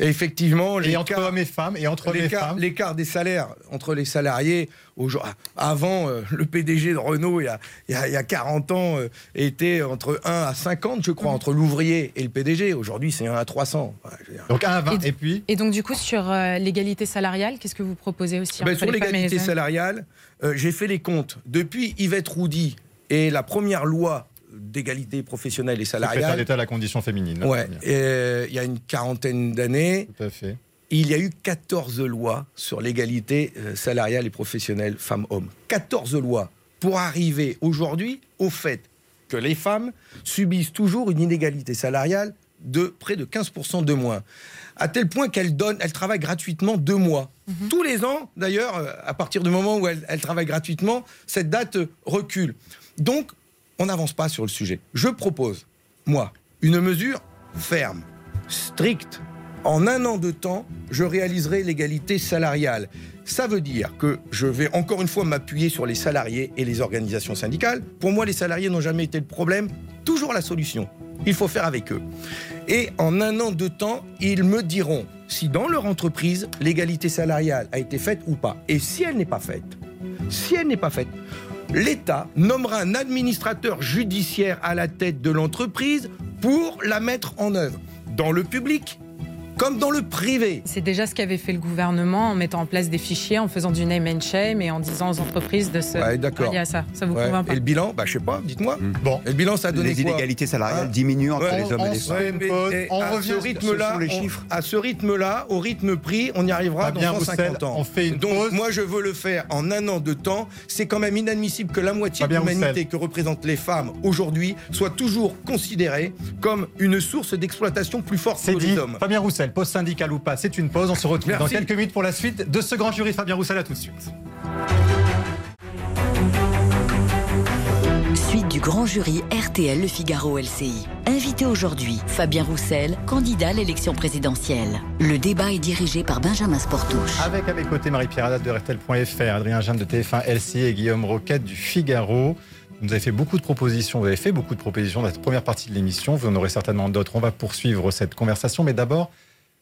Et effectivement, Et entre l'écart- hommes et femmes, et entre et L'écart femmes. l'écart des salaires entre les salariés, aujourd- avant euh, le PDG de Renault, il y a, il y a- il y a 40 ans, euh, était entre 1 à 50, je Mhm. crois, entre l'ouvrier et le PDG. Aujourd'hui, c'est 1 à 300. Ouais, je veux dire. Donc 1 à 20. Et- Et puis Et donc, du coup, sur euh, l'égalité salariale, qu'est-ce que vous proposez aussi Ben, entre sur les l'égalité les salariale, euh, j'ai fait les comptes. Depuis Yvette Roudy et la première loi d'égalité professionnelle et salariale, d'État à la condition féminine. ouais, euh, il y a une quarantaine d'années, Tout à fait. il y a eu 14 lois sur l'égalité euh, salariale et professionnelle femmes-hommes. 14 lois pour arriver aujourd'hui au fait que les femmes subissent toujours une inégalité salariale de près de 15% de moins. À tel point qu'elles donnent, elles travaillent gratuitement deux mois. Tous les ans, d'ailleurs, euh, à partir du moment où elles, elles travaillent gratuitement, cette date recule. Donc, on n'avance pas sur le sujet. Je propose, moi, une mesure ferme, stricte, en un an de temps, je réaliserai l'égalité salariale. Ça veut dire que je vais encore une fois m'appuyer sur les salariés et les organisations syndicales. Pour moi, les salariés n'ont jamais été le problème, toujours la solution. Il faut faire avec eux. Et en un an de temps, ils me diront si dans leur entreprise, l'égalité salariale a été faite ou pas. Et si elle n'est pas faite, si elle n'est pas faite, l'État nommera un administrateur judiciaire à la tête de l'entreprise pour la mettre en œuvre, dans le public comme dans le privé. C'est déjà ce qu'avait fait le gouvernement en mettant en place des fichiers, en faisant du name and shame et en disant aux entreprises de se Ouais, d'accord. rallier à ça. Ça vous Ouais. convainc pas Et le bilan, bah, je sais pas, dites-moi. Bon. Et le bilan, ça a donné Les quoi inégalités salariales diminuent entre Ouais, les hommes et on les femmes. On à revient ce rythme-là, ce on- chiffres. à ce rythme-là, au rythme pris, on y arrivera dans 150 Roussel, ans. on fait une Donc pause. moi, je veux le faire en un an de temps. C'est quand même inadmissible que la moitié de l'humanité que représentent les femmes aujourd'hui soit toujours considérée comme une source d'exploitation plus forte que les hommes. Fabien Roussel, pause syndicale ou pas, c'est une pause. On se retrouve Merci. dans quelques minutes pour la suite de ce grand jury. Fabien Roussel, à tout de suite. Suite du du grand jury RTL Le Figaro LCI. Invité aujourd'hui, Fabien Roussel, candidat à l'élection présidentielle. Le débat est dirigé par Benjamin Sportouche. Avec à mes côtés Marie-Pierre Haddad de RTL.fr, Adrien Jeanne de TF1 LCI et Guillaume Roquette du Figaro. Vous avez fait beaucoup de propositions, vous avez fait beaucoup de propositions dans cette première partie de l'émission. Vous en aurez certainement d'autres. On va poursuivre cette conversation, mais d'abord,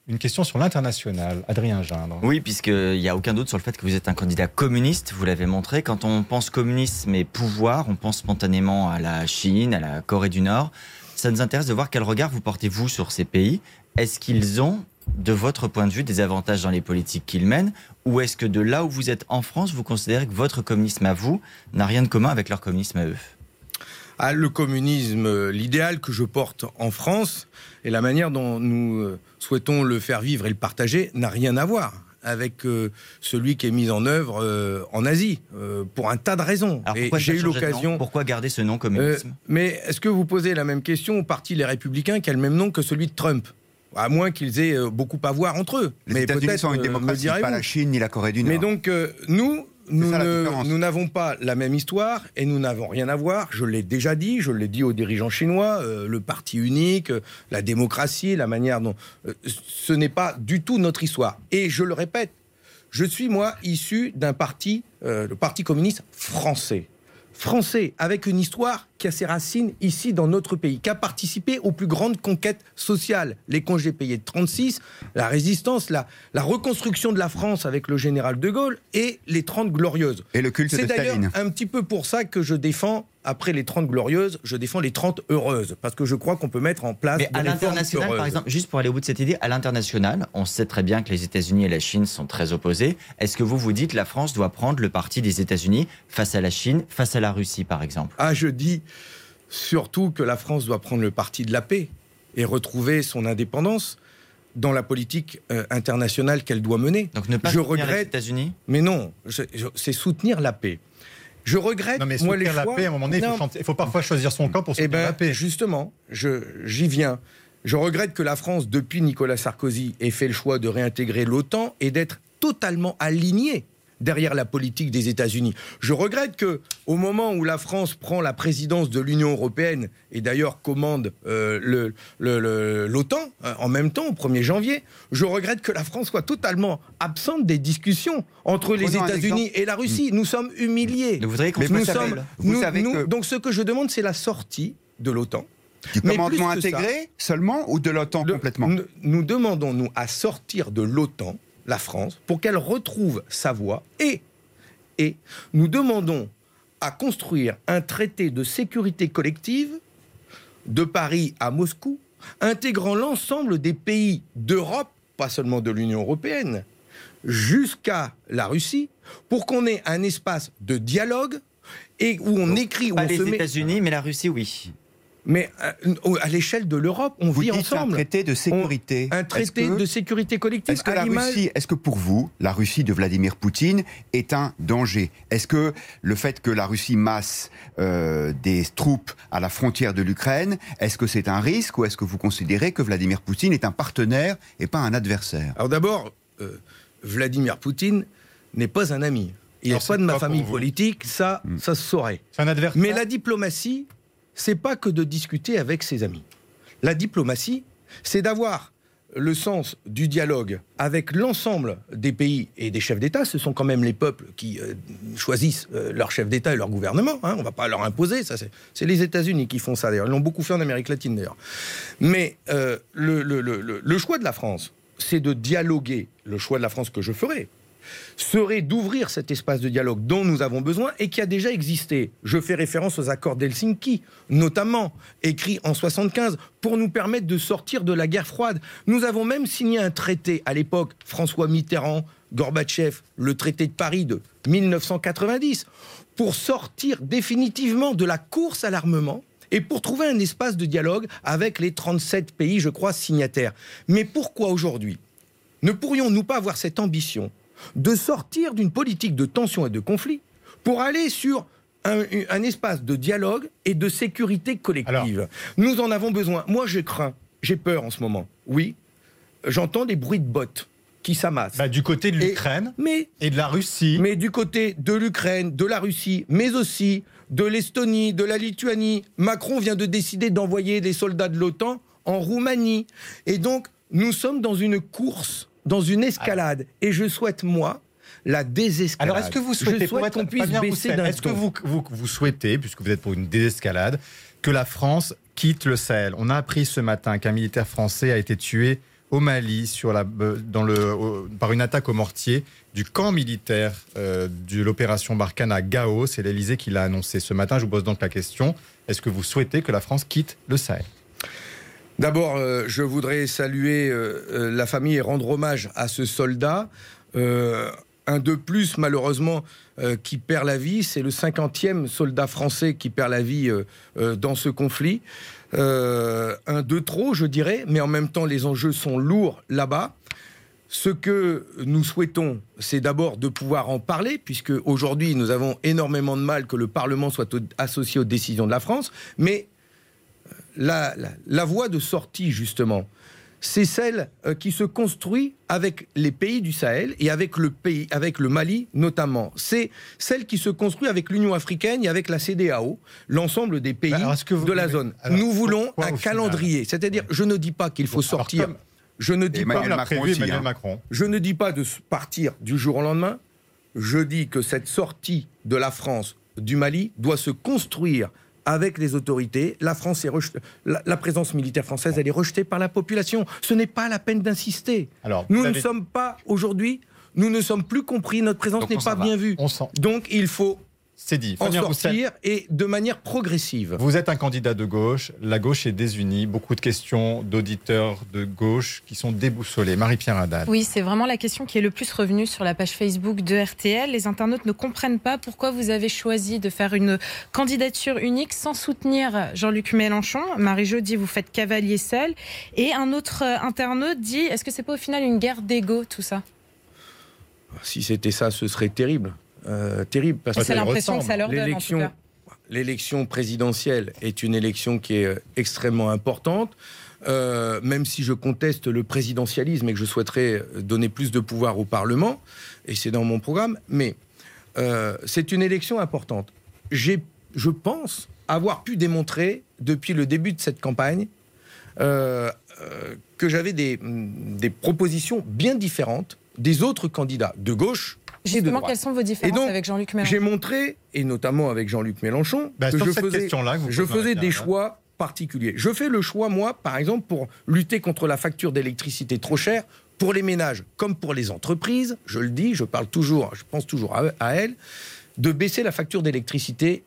une question sur l'international. Adrien Gindre. Oui, puisqu'il n'y a aucun doute sur le fait que vous êtes un candidat communiste, vous l'avez montré. Quand on pense communisme et pouvoir, on pense spontanément à la Chine, à la Corée du Nord. Ça nous intéresse de voir quel regard vous portez-vous sur ces pays. Est-ce qu'ils ont, de votre point de vue, des avantages dans les politiques qu'ils mènent? Ou est-ce que de là où vous êtes en France, vous considérez que votre communisme à vous n'a rien de commun avec leur communisme à eux? Ah, le communisme, l'idéal que je porte en France et la manière dont nous euh, souhaitons le faire vivre et le partager n'a rien à voir avec euh, celui qui est mis en œuvre euh, en Asie, pour un tas de raisons. j'ai eu l'occasion. Pourquoi garder ce nom communisme? Mais est-ce que vous posez la même question au parti Les Républicains qui a le même nom que celui de Trump? À moins qu'ils aient beaucoup à voir entre eux. Les États-Unis sont une démocratie, pas la Chine ni la Corée du Nord. Mais donc, nous, nous n'avons pas la même histoire et nous n'avons rien à voir. Je l'ai déjà dit, je l'ai dit aux dirigeants chinois, euh, le parti unique, euh, la démocratie, la manière dont... Euh, ce n'est pas du tout notre histoire. Et je le répète, je suis, moi, issu d'un parti, le Parti communiste français français, avec une histoire qui a ses racines ici dans notre pays, qui a participé aux plus grandes conquêtes sociales, les congés payés de 36, la résistance, la, la reconstruction de la France avec le général de Gaulle et les 30 glorieuses. Et le culte C'est d'ailleurs un petit peu pour ça que je défends après les 30 glorieuses, je défends les 30 heureuses, parce que je crois qu'on peut mettre en place. Mais à l'international, par exemple, juste pour aller au bout de cette idée, à l'international, on sait très bien que les États-Unis et la Chine sont très opposés. Est-ce que vous vous dites que la France doit prendre le parti des États-Unis face à la Chine, face à la Russie, par exemple? Ah, je dis surtout que la France doit prendre le parti de la paix et retrouver son indépendance dans la politique euh, internationale qu'elle doit mener. Donc ne pas je soutenir regrette, les États-Unis? Mais non, c'est soutenir la paix. Je regrette. Non, mais moi, les la paix, à un moment donné, il faut, parfois choisir son camp pour eh soutenir ben, la paix. Justement, j'y viens. Je regrette que la France, depuis Nicolas Sarkozy, ait fait le choix de réintégrer l'OTAN et d'être totalement alignée derrière la politique des États-Unis. Je regrette que, au moment où la France prend la présidence de l'Union européenne et d'ailleurs commande euh, l'OTAN hein, en même temps au 1er janvier, je regrette que la France soit totalement absente des discussions entre les États-Unis et la Russie. Nous sommes humiliés. Vous voudriez nous sommes, vous Donc ce que je demande, c'est la sortie de l'OTAN. Du commandement intégré seulement ou de l'OTAN complètement? nous demandons, nous, à sortir de l'OTAN la France, pour qu'elle retrouve sa voie et, et nous demandons à construire un traité de sécurité collective de Paris à Moscou, intégrant l'ensemble des pays d'Europe, pas seulement de l'Union européenne, jusqu'à la Russie, pour qu'on ait un espace de dialogue et où on écrit, où pas on les se États-Unis, mais la Russie, oui. Mais euh, à l'échelle de l'Europe, on vit ensemble. Un traité de sécurité. un traité de sécurité collective. Est-ce que la Russie, est-ce que pour vous, la Russie de Vladimir Poutine est un danger? Est-ce que le fait que la Russie masse euh, des troupes à la frontière de l'Ukraine, est-ce que c'est un risque ou est-ce que vous considérez que Vladimir Poutine est un partenaire et pas un adversaire? Alors d'abord, euh, Vladimir Poutine n'est pas un ami. Il n'est pas de ma famille politique, ça, hmm. ça se saurait. Un adversaire. Mais la diplomatie, c'est pas que de discuter avec ses amis. La diplomatie, c'est d'avoir le sens du dialogue avec l'ensemble des pays et des chefs d'État, ce sont quand même les peuples qui euh, choisissent euh, leur chef d'État et leur gouvernement. Hein, on ne va pas leur imposer. Ça, c'est les États-Unis qui font ça. D'ailleurs, ils l'ont beaucoup fait en Amérique latine. D'ailleurs, mais euh, le choix de la France, c'est de dialoguer. Le choix de la France que je ferai, serait d'ouvrir cet espace de dialogue dont nous avons besoin et qui a déjà existé. Je fais référence aux accords d'Helsinki, notamment, écrits en 75, pour nous permettre de sortir de la guerre froide. Nous avons même signé un traité à l'époque, François Mitterrand, Gorbatchev, le traité de Paris de 1990, pour sortir définitivement de la course à l'armement et pour trouver un espace de dialogue avec les 37 pays, je crois, signataires. Mais pourquoi aujourd'hui? Ne pourrions-nous pas avoir cette ambition? De sortir d'une politique de tension et de conflit pour aller sur un, espace de dialogue et de sécurité collective. Nous en avons besoin. Moi, je crains, j'ai peur en ce moment. Oui, j'entends des bruits de bottes qui s'amassent. Bah, du côté de Et- l'Ukraine mais, et de la Russie. mais du côté de l'Ukraine, de la Russie, mais aussi de l'Estonie, de la Lituanie, Macron vient de décider d'envoyer des soldats de l'OTAN en Roumanie. Et donc, nous sommes dans une course, dans une escalade. Et je souhaite, moi, la désescalade. Alors, est-ce que vous souhaitez, souhaite qu'on puisse baisser d'un est-ce que vous, vous, vous souhaitez, puisque vous êtes pour une désescalade, que la France quitte le Sahel? On a appris ce matin qu'un militaire français a été tué au Mali sur la, euh, dans le, au- par une attaque au mortier du camp militaire euh, de l'opération Barkhane à Gao. C'est l'Elysée qui l'a annoncé ce matin. Je vous pose donc la question est-ce que vous souhaitez que la France quitte le Sahel? D'abord, euh, je voudrais saluer euh, euh, la famille et rendre hommage à ce soldat. Un de plus, malheureusement, qui perd la vie. C'est le 50e soldat français qui perd la vie dans ce conflit. Un de trop, je dirais, mais en même temps, les enjeux sont lourds là-bas. Ce que nous souhaitons, c'est d'abord de pouvoir en parler, puisque aujourd'hui, nous avons énormément de mal que le Parlement soit associé aux décisions de la France, mais la, la- la voie de sortie, justement, c'est celle euh, qui se construit avec les pays du Sahel et avec le, pays, avec le Mali notamment. C'est celle qui se construit avec l'Union africaine et avec la CDAO, l'ensemble des pays Bah, que vous de la zone. alors, Nous voulons un calendrier. C'est-à-dire, je ne dis pas qu'il faut sortir. Je ne dis pas Macron aussi, hein. Macron. je ne dis pas de partir du jour au lendemain. Je dis que cette sortie de la France du Mali doit se construire avec les autorités. La France est rejetée- la, la présence militaire française, elle est rejetée par la population. Ce n'est pas la peine d'insister. Nous ne sommes pas aujourd'hui, nous ne sommes plus compris. Notre présence n'est pas va. bien vue. Donc il faut C'est dit. en sortir et de manière progressive. Vous êtes un candidat de gauche, la gauche est désunie, beaucoup de questions d'auditeurs de gauche qui sont déboussolés. Marie-Pierre Haddad. Oui, c'est vraiment la question qui est le plus revenue sur la page Facebook de RTL. Les internautes ne comprennent pas pourquoi vous avez choisi de faire une candidature unique sans soutenir Jean-Luc Mélenchon. Marie-Jo dit vous faites cavalier seul. Et un autre internaute dit est-ce que c'est pas au final une guerre d'ego tout ça? Si c'était ça, ce serait terrible. Euh, terrible parce C'est l'impression que ça leur donne en tout L'élection, cas. l'élection présidentielle est une élection qui est euh, extrêmement importante. Euh, même si je conteste le présidentialisme et que je souhaiterais donner plus de pouvoir au Parlement, et c'est dans mon programme, mais euh, c'est une élection importante. J'ai, je pense avoir pu démontrer depuis le début de cette campagne euh, euh, que j'avais des, des propositions bien différentes des autres candidats de gauche Justement, quelles sont vos différences donc, avec Jean-Luc J'ai Mélenchon montré, et notamment avec Jean-Luc Mélenchon, Bah, que sur je cette faisais, question-là que vous je faisais des choix particuliers. Je fais le choix, moi, par exemple, pour lutter contre la facture d'électricité trop chère, pour les ménages comme pour les entreprises, je le dis, je parle toujours, je pense toujours à, à elles, de baisser la facture d'électricité.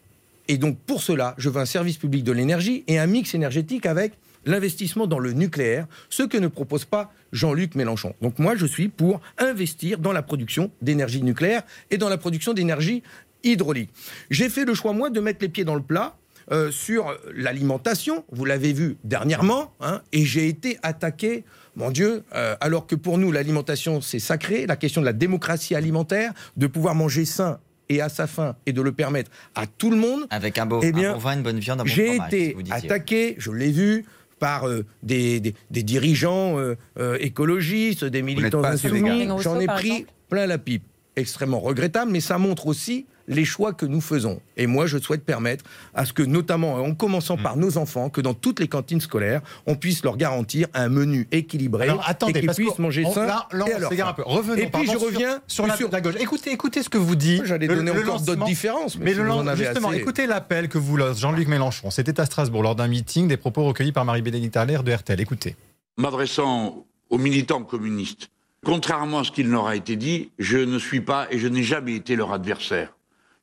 Et donc, pour cela, je veux un service public de l'énergie et un mix énergétique avec l'investissement dans le nucléaire, ce que ne propose pas Jean-Luc Mélenchon. Donc moi, je suis pour investir dans la production d'énergie nucléaire et dans la production d'énergie hydraulique. J'ai fait le choix, moi, de mettre les pieds dans le plat euh, sur l'alimentation, vous l'avez vu dernièrement, hein, et j'ai été attaqué, mon Dieu, euh, alors que pour nous, l'alimentation, c'est sacré, la question de la démocratie alimentaire, de pouvoir manger sain et à sa faim, et de le permettre à tout le monde, Avec un, beau, Eh bien, un bon vin, une bonne viande, un bon j'ai été attaqué, je l'ai vu, par euh, des, des- des dirigeants euh, euh, écologistes, des militants insoumis. J'en ai pris plein la pipe. Extrêmement regrettable, mais ça montre aussi les choix que nous faisons. Et moi, je souhaite permettre à ce que, notamment en commençant Mm. par nos enfants, que dans toutes les cantines scolaires, on puisse leur garantir un menu équilibré Alors attendez, et qu'ils puissent manger on- sain là, là, et on à leur s'égare faim. un peu. Revenons, Et puis, pardon, je reviens sur, la, sur- la gauche. Écoutez, écoutez ce que vous dit. J'allais donner le encore d'autres différences, mais, si le justement, assez. écoutez l'appel que vous lance Jean-Luc Mélenchon. C'était à Strasbourg lors d'un meeting, des propos recueillis par Marie-Bénédicte Allaire de RTL. Écoutez. m'adressant aux militants communistes, contrairement à ce qu'il leur a été dit, je ne suis pas et je n'ai jamais été leur adversaire.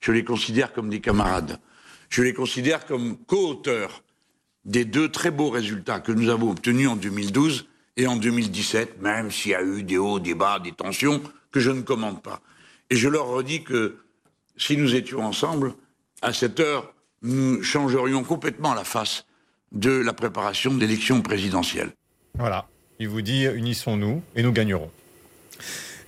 Je les considère comme des camarades. Je les considère comme co-auteurs des deux très beaux résultats que nous avons obtenus en 2012 et en 2017, même s'il y a eu des hauts, des bas, des tensions que je ne commande pas. Et je leur redis que si nous étions ensemble, à cette heure, nous changerions complètement la face de la préparation d'élections présidentielles. Voilà. Il vous dit unissons-nous et nous gagnerons.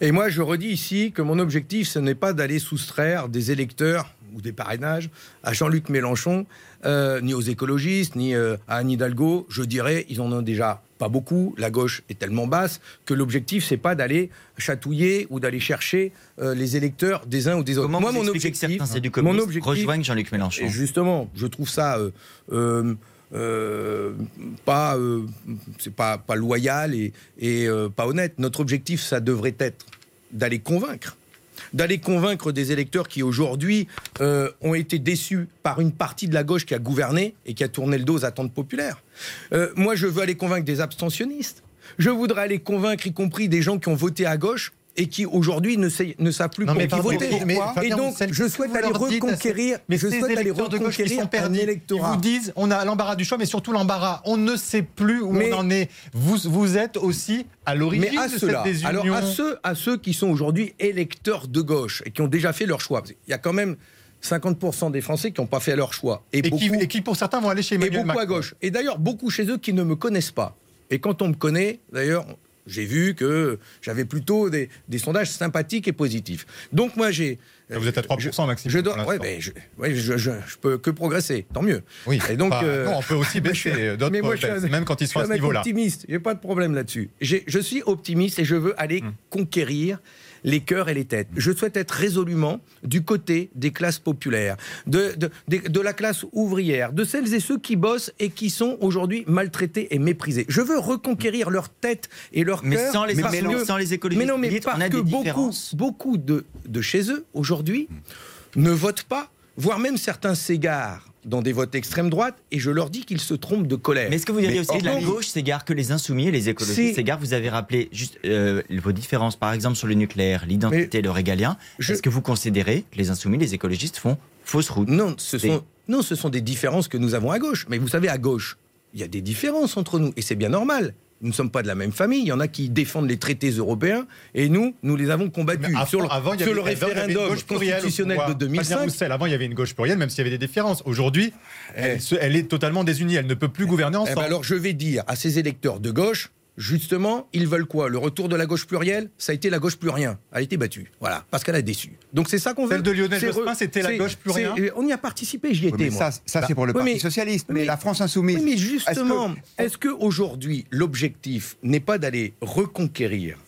Et moi, je redis ici que mon objectif, ce n'est pas d'aller soustraire des électeurs ou des parrainages à Jean-Luc Mélenchon, euh, ni aux écologistes, ni euh, à Anne Hidalgo. Je dirais, ils en ont déjà pas beaucoup. La gauche est tellement basse que l'objectif, c'est pas d'aller chatouiller ou d'aller chercher euh, les électeurs des uns ou des autres. Comment Moi, vous mon expliquez que objectif, certains c'est du mon objectif, rejoignent Jean-Luc Mélenchon? Justement, je trouve ça euh, pas, euh, c'est pas, pas loyal et, et, euh, pas honnête. Notre objectif, ça devrait être d'aller convaincre d'aller convaincre des électeurs qui aujourd'hui ont été déçus par une partie de la gauche qui a gouverné et qui a tourné le dos aux attentes populaires. Moi, je veux aller convaincre des abstentionnistes. Je voudrais aller convaincre, y compris des gens qui ont voté à gauche et qui aujourd'hui ne, ne savent plus Non, pour mais qui pardon, voter. mais- mais et donc, je souhaite aller reconquérir, Mais je souhaite aller de reconquérir sont un Ils vous disent, on a l'embarras du choix, mais surtout l'embarras. On ne sait plus où Mais- on en est. Vous, vous êtes aussi à l'origine de cette ceux-là, désunion. alors à ceux, à ceux qui sont aujourd'hui électeurs de gauche et qui ont déjà fait leur choix, qu'il y a quand même 50% des Français qui n'ont pas fait leur choix. Et, et, qui, beaucoup, et qui, pour certains, vont aller chez et Emmanuel beaucoup à gauche. Et d'ailleurs, beaucoup chez eux qui ne me connaissent pas. Et quand on me connaît, d'ailleurs, j'ai vu que j'avais plutôt des, des sondages sympathiques et positifs. Donc moi, j'ai... Vous êtes à 3%, Maxime. Je dois, ouais, mais je, ouais, je, je, je peux que progresser, tant mieux. Oui, Et donc, Enfin, euh, non, on peut aussi je baisser. suis- D'autres je suis un- même quand ils je sont suis à ce niveau-là. optimiste, j'ai pas de problème là-dessus. Je suis optimiste et je veux aller Hmm. conquérir les cœurs et les têtes. Je souhaite être résolument du côté des classes populaires, de, de, de- de la classe ouvrière, de celles et ceux qui bossent et qui sont aujourd'hui maltraités et méprisés. Je veux reconquérir leur tête et leur Mais cœur. sans les parce que- sans les écologistes, Mais non, mais parce on a que des beaucoup, beaucoup de, de chez eux, aujourd'hui, ne votent pas, voire même certains s'égarent dans des votes extrême droite, et je leur dis qu'ils se trompent de colère. Mais est-ce que vous diriez aussi que la gauche s'égare que les insoumis et les écologistes s'égarent Vous avez rappelé juste euh, vos différences, par exemple, sur le nucléaire, l'identité, le régalien. je- Est-ce que vous considérez que les insoumis, les écologistes font fausse route Non, ce sont, non, ce sont des différences que nous avons à gauche. Mais vous savez, à gauche, il y a des différences entre nous, et c'est bien normal. Nous ne sommes pas de la même famille. Il y en a qui défendent les traités européens, et nous, nous les avons combattus. Avant, sur le, avant, sur avait, le référendum constitutionnel de Fabien 2005, Roussel, avant, il y avait une gauche plurielle, même s'il y avait des différences. Aujourd'hui, elle, se- elle est totalement désunie. Elle ne peut plus gouverner Eh ensemble. ben alors je vais dire à ces électeurs de gauche, justement, ils veulent quoi? Le retour de la gauche plurielle? Ça a été la gauche plus rien. Elle a été battue. Voilà, parce qu'elle a déçu. Donc c'est ça qu'on veut. Celle de Lionel Jospin, c'était la gauche plus rien On y a participé, j'y Oui, étais, mais moi. ça, ça c'est pour le Oui, Parti mais- socialiste. oui, Mais, mais- la France insoumise. Oui, mais justement, est-ce que aujourd'hui l'objectif n'est pas d'aller reconquérir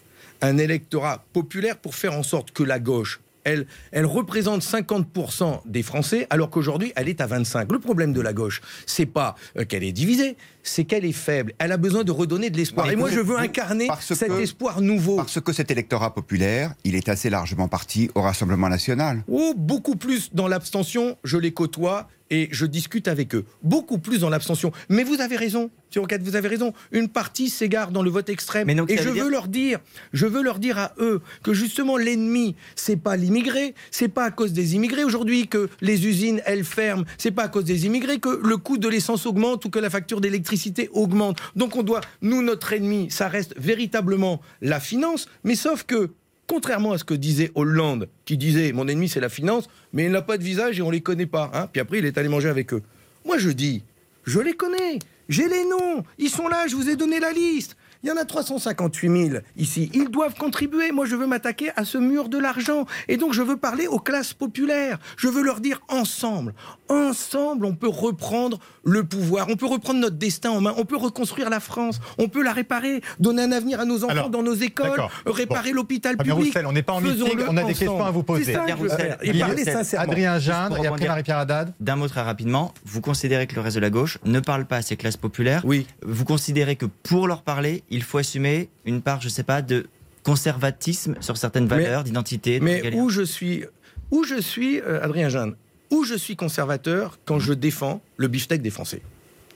un électorat populaire pour faire en sorte que la gauche, elle, elle représente 50% des Français, alors qu'aujourd'hui elle est à 25. Le problème de la gauche, c'est pas euh, qu'elle est divisée, c'est qu'elle est faible. Elle a besoin de redonner de l'espoir. Et moi, je veux vous- incarner cet que- espoir nouveau. Parce que cet électorat populaire, il est assez largement parti au Rassemblement national. Oh, beaucoup plus dans l'abstention, je les côtoie et je discute avec eux. Beaucoup plus dans l'abstention. Mais vous avez raison, sur Roquette, vous avez raison. Une partie s'égare dans le vote extrême. Mais donc, et je veux dire- leur dire, je veux leur dire à eux que justement l'ennemi, c'est pas l'immigré, c'est pas à cause des immigrés aujourd'hui que les usines elles ferment, c'est pas à cause des immigrés que le coût de l'essence augmente ou que la facture d'électricité augmente. Donc on doit, nous notre ennemi, ça reste véritablement la finance, mais sauf que Contrairement à ce que disait Hollande, qui disait mon ennemi c'est la finance, mais il n'a pas de visage et on les connaît pas. hein. Puis après il est allé manger avec eux. Moi je dis, je les connais, j'ai les noms, ils sont là, je vous ai donné la liste. Il y en a 358 000 ici. Ils doivent contribuer. Moi, je veux m'attaquer à ce mur de l'argent. Et donc, je veux parler aux classes populaires. Je veux leur dire ensemble, ensemble, on peut reprendre le pouvoir. On peut reprendre notre destin en main. On peut reconstruire la France. On peut la réparer, donner un avenir à nos enfants Alors, dans nos écoles, réparer l'hôpital Fabien public. Roussel, on n'est pas en meeting, on a des ensemble. questions à vous poser. Ça. Roussel, Et parler sincèrement. Adrien pour et après. Marie-Pierre Haddad. D'un mot très rapidement, vous considérez que le reste de la gauche ne parle pas à ces classes populaires Oui. Vous considérez que pour leur parler, il faut assumer une part, je sais pas, de conservatisme sur certaines Mais- valeurs, d'identité de Mais régalien où je suis, où je suis, euh, Adrien Jeanne, où je suis conservateur quand je défends le beefsteak des Français.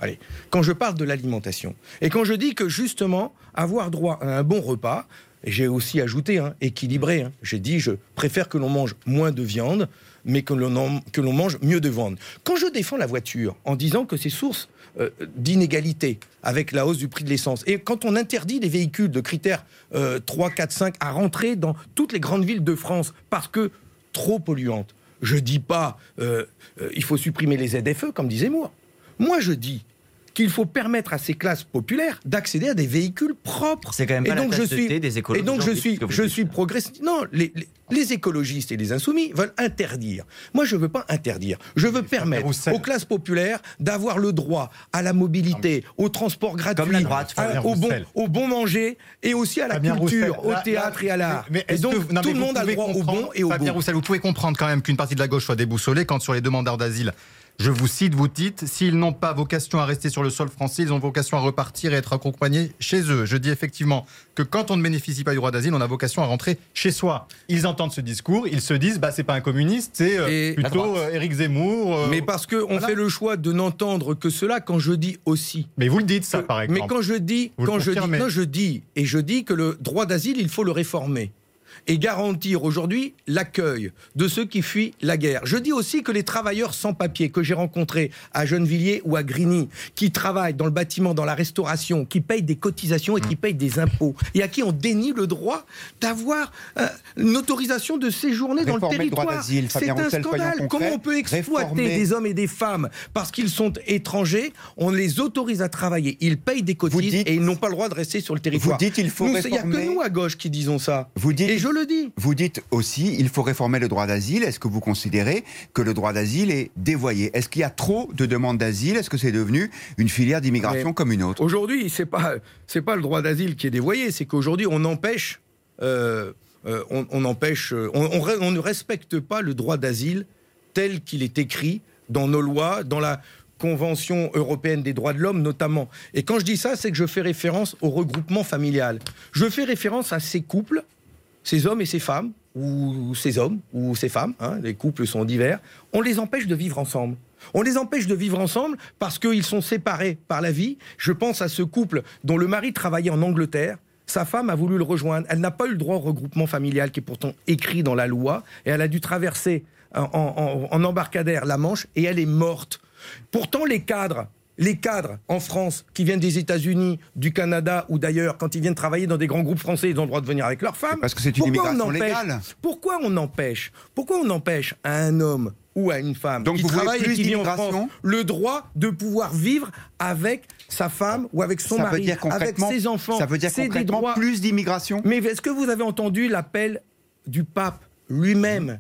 Allez, quand je parle de l'alimentation et quand je dis que justement avoir droit à un bon repas, j'ai aussi ajouté hein, équilibré. hein, j'ai dit je préfère que l'on mange moins de viande, mais que l'on en- que l'on mange mieux de viande. Quand je défends la voiture en disant que c'est source euh, d'inégalité avec la hausse du prix de l'essence. Et quand on interdit les véhicules de critères euh, 3, 4, 5 à rentrer dans toutes les grandes villes de France parce que trop polluantes, je dis pas euh, euh, il faut supprimer les ZFE comme disait moi. Moi je dis qu'il faut permettre à ces classes populaires d'accéder à des véhicules propres. C'est quand même pas et donc la je suis des écolos et donc je suis je suis progressiste. Non, les, les- les écologistes et les insoumis veulent interdire. Moi, je veux pas interdire. Je veux permettre aux classes populaires d'avoir le droit à la mobilité, au transport gratuit, droite, à- au bon au bon manger et aussi à la Fabien culture, Roussel, au là- théâtre là- et à l'art. mais Et est-ce donc que- non, tout le monde a le droit au bon et au Fabien beau. Roussel, vous pouvez comprendre quand même qu'une partie de la gauche soit déboussolée quand sur les demandeurs d'asile, je vous cite, vous dites, s'ils n'ont pas vocation à rester sur le sol français, ils ont vocation à repartir et être accompagnés chez eux. Je dis effectivement que quand on ne bénéficie pas du droit d'asile, on a vocation à rentrer chez soi. Ils entendent ce discours, ils se disent, bah c'est pas un communiste, c'est euh, plutôt euh, Éric Zemmour. euh, Mais parce qu'on voilà. fait le choix de n'entendre que cela quand je dis aussi. Mais vous le dites ça, que- par exemple. Mais quand je dis, Vous quand je dis, non, je dis, et je dis que le droit d'asile, il faut le réformer et garantir aujourd'hui l'accueil de ceux qui fuient la guerre. Je dis aussi que les travailleurs sans papier que j'ai rencontrés à Gennevilliers ou à Grigny, qui travaillent dans le bâtiment, dans la restauration, qui payent des cotisations et qui payent des impôts, et à qui on dénie le droit d'avoir euh, une autorisation de séjourner dans le le territoire. d'asile, C'est un Roussel, scandale. Comment on peut exploiter Réformer- des hommes et des femmes parce qu'ils sont étrangers? On les autorise à travailler. Ils payent des cotises dites- et ils n'ont pas le droit de rester sur le territoire. Vous dites il faut Il n'y a que nous à gauche qui disons ça. Vous dites- je le dis. Vous dites aussi, il faut réformer le droit d'asile. Est-ce que vous considérez que le droit d'asile est dévoyé? Est-ce qu'il y a trop de demandes d'asile? Est-ce que c'est devenu une filière d'immigration comme une autre? Aujourd'hui, c'est pas c'est pas le droit d'asile qui est dévoyé, c'est qu'aujourd'hui on empêche euh, euh, on, on empêche euh, on, on re- on ne respecte pas le droit d'asile tel qu'il est écrit dans nos lois, dans la Convention européenne des droits de l'homme notamment. Et quand je dis ça, c'est que je fais référence au regroupement familial. Je fais référence à ces couples, ces hommes et ces femmes, ou ces hommes ou ces femmes, hein, les couples sont divers, on les empêche de vivre ensemble. On les empêche de vivre ensemble parce qu'ils sont séparés par la vie. Je pense à ce couple dont le mari travaillait en Angleterre. Sa femme a voulu le rejoindre. Elle n'a pas eu le droit au regroupement familial qui est pourtant écrit dans la loi. Et elle a dû traverser en- en embarcadère la Manche et elle est morte. Pourtant, les cadres, les cadres en France qui viennent des États-Unis, du Canada ou d'ailleurs, quand ils viennent travailler dans des grands groupes français, ils ont le droit de venir avec leurs femmes. Parce que c'est une Pourquoi on immigration empêche- légale. Pourquoi on empêche Pourquoi on empêche à un homme ou à une femme Donc qui vous travaille et qui vit en France le droit de pouvoir vivre avec sa femme ou avec son Ça mari, dire avec concrètement, ses enfants. ça veut dire C'est des concrètement droits. plus d'immigration Mais est-ce que vous avez entendu l'appel du pape lui-même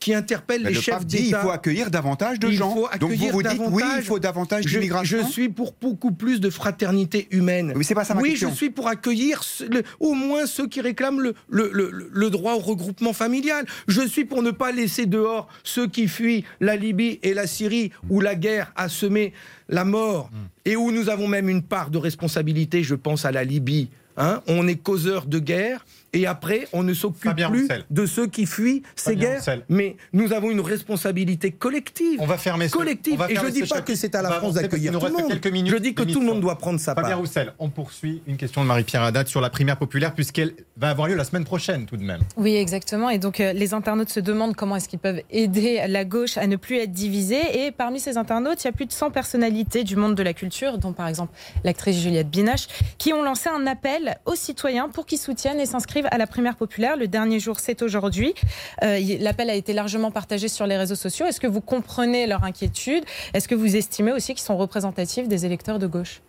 qui interpelle Mais les Le chefs dit il d'État faut accueillir davantage de il gens. faut Donc vous vous dites oui, il faut davantage je, d'immigration. je suis pour beaucoup plus de fraternité humaine. Mais c'est pas ça ma oui, question. je suis pour accueillir le- au moins ceux qui réclament le, le- le- le droit au regroupement familial. Je suis pour ne pas laisser dehors ceux qui fuient la Libye et la Syrie où la guerre a semé la mort et où nous avons même une part de responsabilité. Je pense à la Libye. hein. on est causeur de guerre. Et après, on ne s'occupe plus Roussel. de ceux qui fuient ces Fabien guerres. Roussel. Mais nous avons une responsabilité collective On va fermer ce- collective. on va Et je ne dis pas chapitre. que c'est à la France d'accueillir tout nous le monde. quelques minutes Je dis que tout le monde doit prendre sa Fabien part. Roussel, on poursuit une question de Marie-Pierre Haddad sur la primaire populaire puisqu'elle va avoir lieu la semaine prochaine tout de même. Oui, exactement. Et donc, euh, les internautes se demandent comment est-ce qu'ils peuvent aider la gauche à ne plus être divisée. Et parmi ces internautes, il y a plus de 100 personnalités du monde de la culture, dont par exemple l'actrice Juliette Binoche, qui ont lancé un appel aux citoyens pour qu'ils soutiennent et s'inscrivent à la primaire populaire. Le dernier jour, c'est aujourd'hui. Euh, L'appel a été largement partagé sur les réseaux sociaux. Est-ce que vous comprenez leur inquiétude? Est-ce que vous estimez aussi qu'ils sont représentatifs des électeurs de gauche?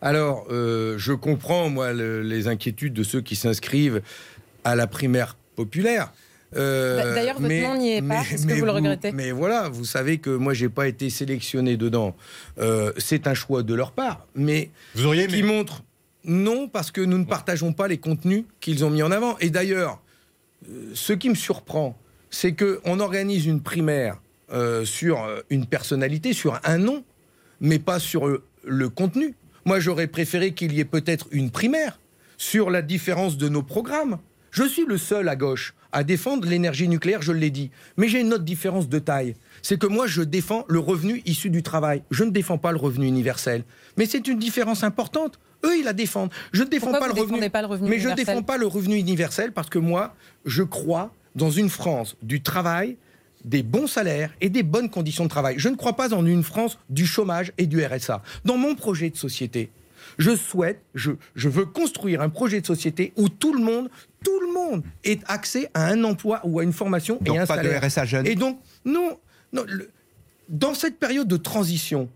Alors, euh, je comprends, moi, le- les inquiétudes de ceux qui s'inscrivent à la primaire populaire. Euh, d'ailleurs, votre nom n'y est pas. Est-ce que vous le regrettez? Mais voilà, vous savez que moi, j'ai pas été sélectionné dedans. Euh, c'est un choix de leur part. Mais Vous auriez qui montre non, parce que nous ne partageons pas les contenus qu'ils ont mis en avant. Et d'ailleurs, euh, ce qui me surprend, c'est qu'on organise une primaire euh, sur euh, une personnalité, sur un nom, mais pas sur le contenu. Moi, j'aurais préféré qu'il y ait peut-être une primaire sur la différence de nos programmes. Je suis le seul à gauche à défendre l'énergie nucléaire, je l'ai dit. Mais j'ai une autre différence de taille. C'est que moi, je défends le revenu issu du travail. Je ne défends pas le revenu universel. Mais c'est une différence importante. Eux, ils la défendent. Je ne défends pas le revenu. défendez pas le revenu mais je ne défends pas le revenu universel parce que moi, je crois dans une France du travail, des bons salaires et des bonnes conditions de travail. Je ne crois pas en une France du chômage et du RSA. Dans mon projet de société, je souhaite, je, je veux construire un projet de société où tout le monde, tout le monde ait accès à un emploi ou à une formation Donc et un pas de. RSA jeune. Et donc, non, non le- dans cette période de transition,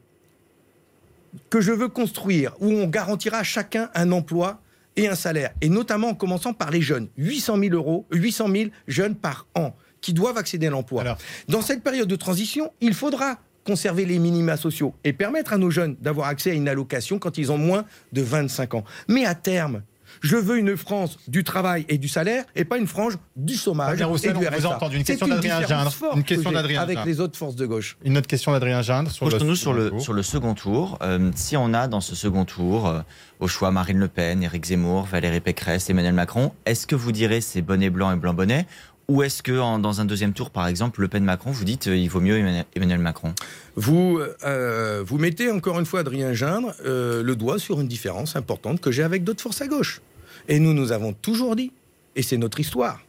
que je veux construire, où on garantira à chacun un emploi et un salaire, et notamment en commençant par les jeunes. 800 000 euros, 800 000 jeunes par an qui doivent accéder à l'emploi. Alors- Dans cette période de transition, il faudra conserver les minima sociaux et permettre à nos jeunes d'avoir accès à une allocation quand ils ont moins de 25 ans. Mais à terme, je veux une France du travail et du salaire et pas une frange du chômage Fabien et Roussel, du on vous a RSA. entendu. Une question d'Adrien Gindre. Une que question d'Adrien Avec Gindre. les autres forces de gauche. Une autre question d'Adrien Gindre sur le Projetons-nous sur second le, tour. sur le second tour. Euh, si on a dans ce second tour euh, au choix Marine Le Pen, Éric Zemmour, Valérie Pécresse, Emmanuel Macron, est-ce que vous direz c'est bonnet blanc et blanc bonnet ou est-ce que dans un deuxième tour, par exemple, Le Pen-Macron, vous dites euh, il vaut mieux Emmanuel- Emmanuel Macron Vous, euh, vous mettez encore une fois, Adrien Gindre, euh, le doigt sur une différence importante que j'ai avec d'autres forces à gauche. Et nous, nous avons toujours dit, et c'est notre histoire,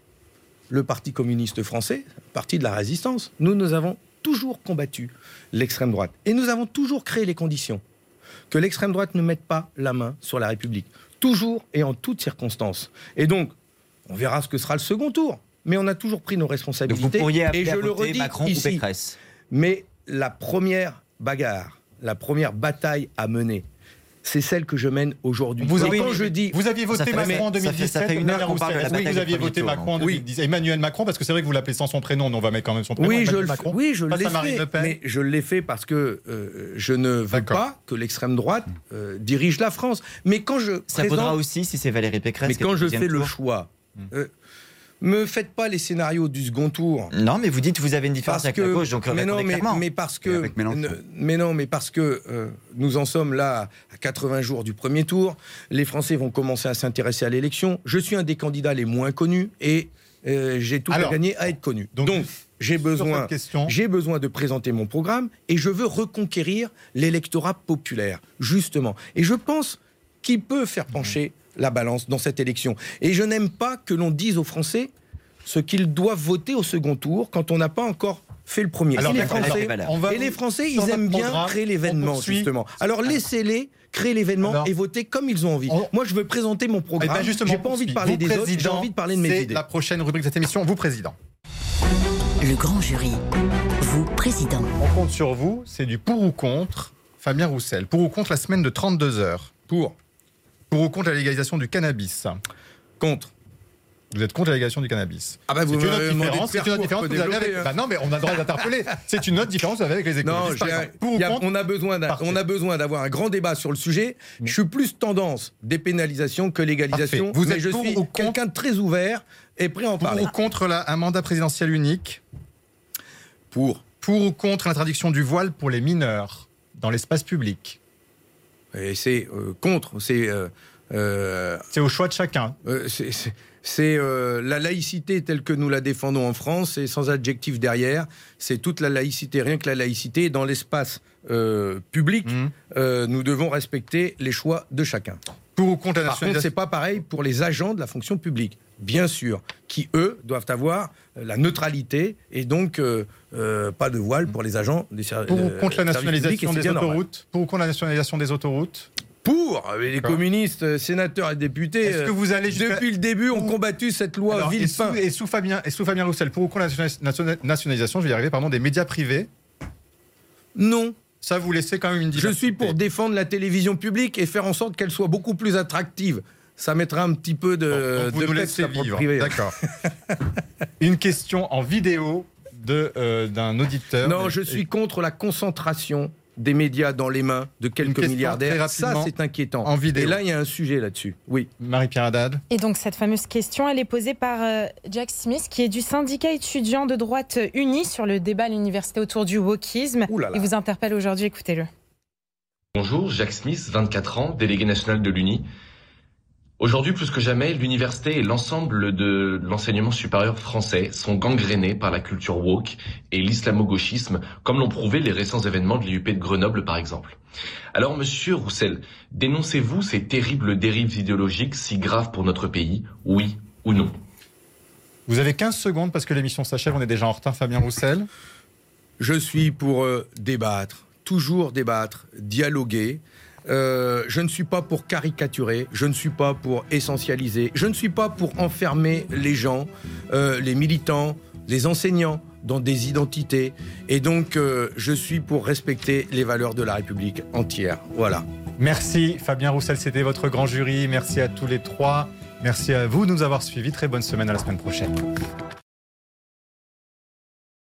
le Parti communiste français, parti de la résistance, nous, nous avons toujours combattu l'extrême droite. Et nous avons toujours créé les conditions que l'extrême droite ne mette pas la main sur la République. Toujours et en toutes circonstances. Et donc, on verra ce que sera le second tour. Mais on a toujours pris nos Donc responsabilités. vous pourriez appeler et je à le redis Macron ou ici. Pécresse Mais la première bagarre, la première bataille à mener, c'est celle que je mène aujourd'hui. Vous, Et avez, quand je dis vous aviez voté Macron en ça fait- 2017. ça fait une heure Adrien qu'on parle de la. Oui, vous aviez voté tour, Macron en donc. Oui. 2017. Emmanuel Macron, parce que c'est vrai que vous l'appelez sans son prénom, on va mettre quand même son prénom. oui, je, Emmanuel le- Macron. oui, je l'ai fait, Le Pen. mais je l'ai fait parce que euh, je ne veux pas que l'extrême droite euh, dirige la France. Mais quand je Ça présente- vaudra aussi si c'est Valérie Pécresse. mais quand je fais le choix, Hmm. euh, me faites pas les scénarios du second tour. Non, mais vous dites que vous avez une différence Parce avec que, la gauche, donc mais non, mais, mais parce que, avec Mélenchon. ne- mais non, mais parce que euh, nous en sommes là à 80 jours du premier tour. Les Français vont commencer à s'intéresser à l'élection. Je suis un des candidats les moins connus et euh, j'ai tout Alors, à gagner à être connu. donc, Donc, j'ai besoin, j'ai besoin de présenter mon programme et je veux reconquérir l'électorat populaire, justement. Et je pense qu'il peut faire pencher la balance dans cette élection. Et je n'aime pas que l'on dise aux Français ce qu'ils doivent voter au second tour quand on n'a pas encore fait le premier. Alors, et les Français, alors, on va et les vous- Français sur ils aiment bien créer l'événement, justement. Alors laissez-les créer l'événement et voter comme ils ont envie. on- Moi, je veux présenter mon Eh programme. ben, justement, j'ai pas envie de parler des autres, j'ai envie de parler de mes c'est idées. la prochaine rubrique de cette émission. Vous, président. Le grand jury. Vous, président. On compte sur vous. C'est du pour ou contre. Fabien Roussel. Pour ou contre la semaine de 32 heures. Pour, Pour ou contre la légalisation du cannabis. contre. Vous êtes contre la légalisation du cannabis. Ah bah C'est vous une autre différence. C'est une autre différence faut que vous avez avec. hein. Bah non, mais on a le droit d'interpeller. C'est une autre différence que vous avez avec les Non, écologistes. un-. Pour a- contre on a besoin d'un- on a besoin d'avoir un grand débat sur le sujet. Je suis plus tendance dépénalisation que légalisation. Vous mais êtes je pour suis contre quelqu'un de très ouvert et prêt à en Pour parler. ou contre la- un mandat présidentiel unique. Pour. Pour ou contre l'interdiction du voile pour les mineurs dans l'espace public. Et c'est euh, contre. C'est euh, euh, C'est au choix de chacun. c'est- euh, la laïcité telle que nous la défendons en France et sans adjectif derrière. C'est toute la laïcité, rien que la laïcité. Dans l'espace euh, public, euh, nous devons respecter les choix de chacun. Pour ou contre la Par contre, c'est nationalisation. pas pareil pour les agents de la fonction publique, bien sûr, qui eux doivent avoir euh, la neutralité et donc euh, euh, pas de voile pour les agents des ser- Pour ou contre la services nationalisation des autoroutes. Pour ou contre la nationalisation des autoroutes. Pour les communistes, sénateurs et députés, Est-ce que vous allez depuis le début, ont combattu cette loi Alors, et, sous, Villepin. et sous Fabien, et sous Fabien Roussel, pour ou contre la nationalis- nationa- nationalisation, je vais y arriver, pardon, des médias privés. Non, Ça, vous laissez quand même une je diversité. suis pour défendre la télévision publique et faire en sorte qu'elle soit beaucoup plus attractive. Ça mettra un petit peu de, Bon, de laissez vivre. D'accord. une question en vidéo de, euh, d'un auditeur. Non, je suis contre la concentration des médias dans les mains de quelques milliardaires. très Ça, rapidement, c'est inquiétant. en vidéo. Et là, il y a un sujet là-dessus. Oui. Marie-Pierre Haddad. Et donc cette fameuse question, elle est posée par euh, Jack Smith, qui est du syndicat étudiant de droite uni sur le débat à l'université autour du wokisme. Là là. Il vous interpelle aujourd'hui, écoutez-le. Bonjour, Jacques Smith, 24 ans, délégué national de l'UNI. Aujourd'hui, plus que jamais, l'université et l'ensemble de l'enseignement supérieur français sont gangrénés par la culture woke et l'islamo-gauchisme, comme l'ont prouvé les récents événements de l'IUP de Grenoble, par exemple. Alors, monsieur Roussel, dénoncez-vous ces terribles dérives idéologiques si graves pour notre pays, oui ou non? Vous avez 15 secondes parce que l'émission s'achève. On est déjà en retard, Fabien Roussel. Je suis pour euh, débattre, toujours débattre, dialoguer. Euh, je ne suis pas pour caricaturer, je ne suis pas pour essentialiser, je ne suis pas pour enfermer les gens, euh, les militants, les enseignants dans des identités. Et donc, euh, je suis pour respecter les valeurs de la République entière. Voilà. Merci Fabien Roussel, c'était votre grand jury. Merci à tous les trois. Merci à vous de nous avoir suivis. Très bonne semaine à la semaine prochaine.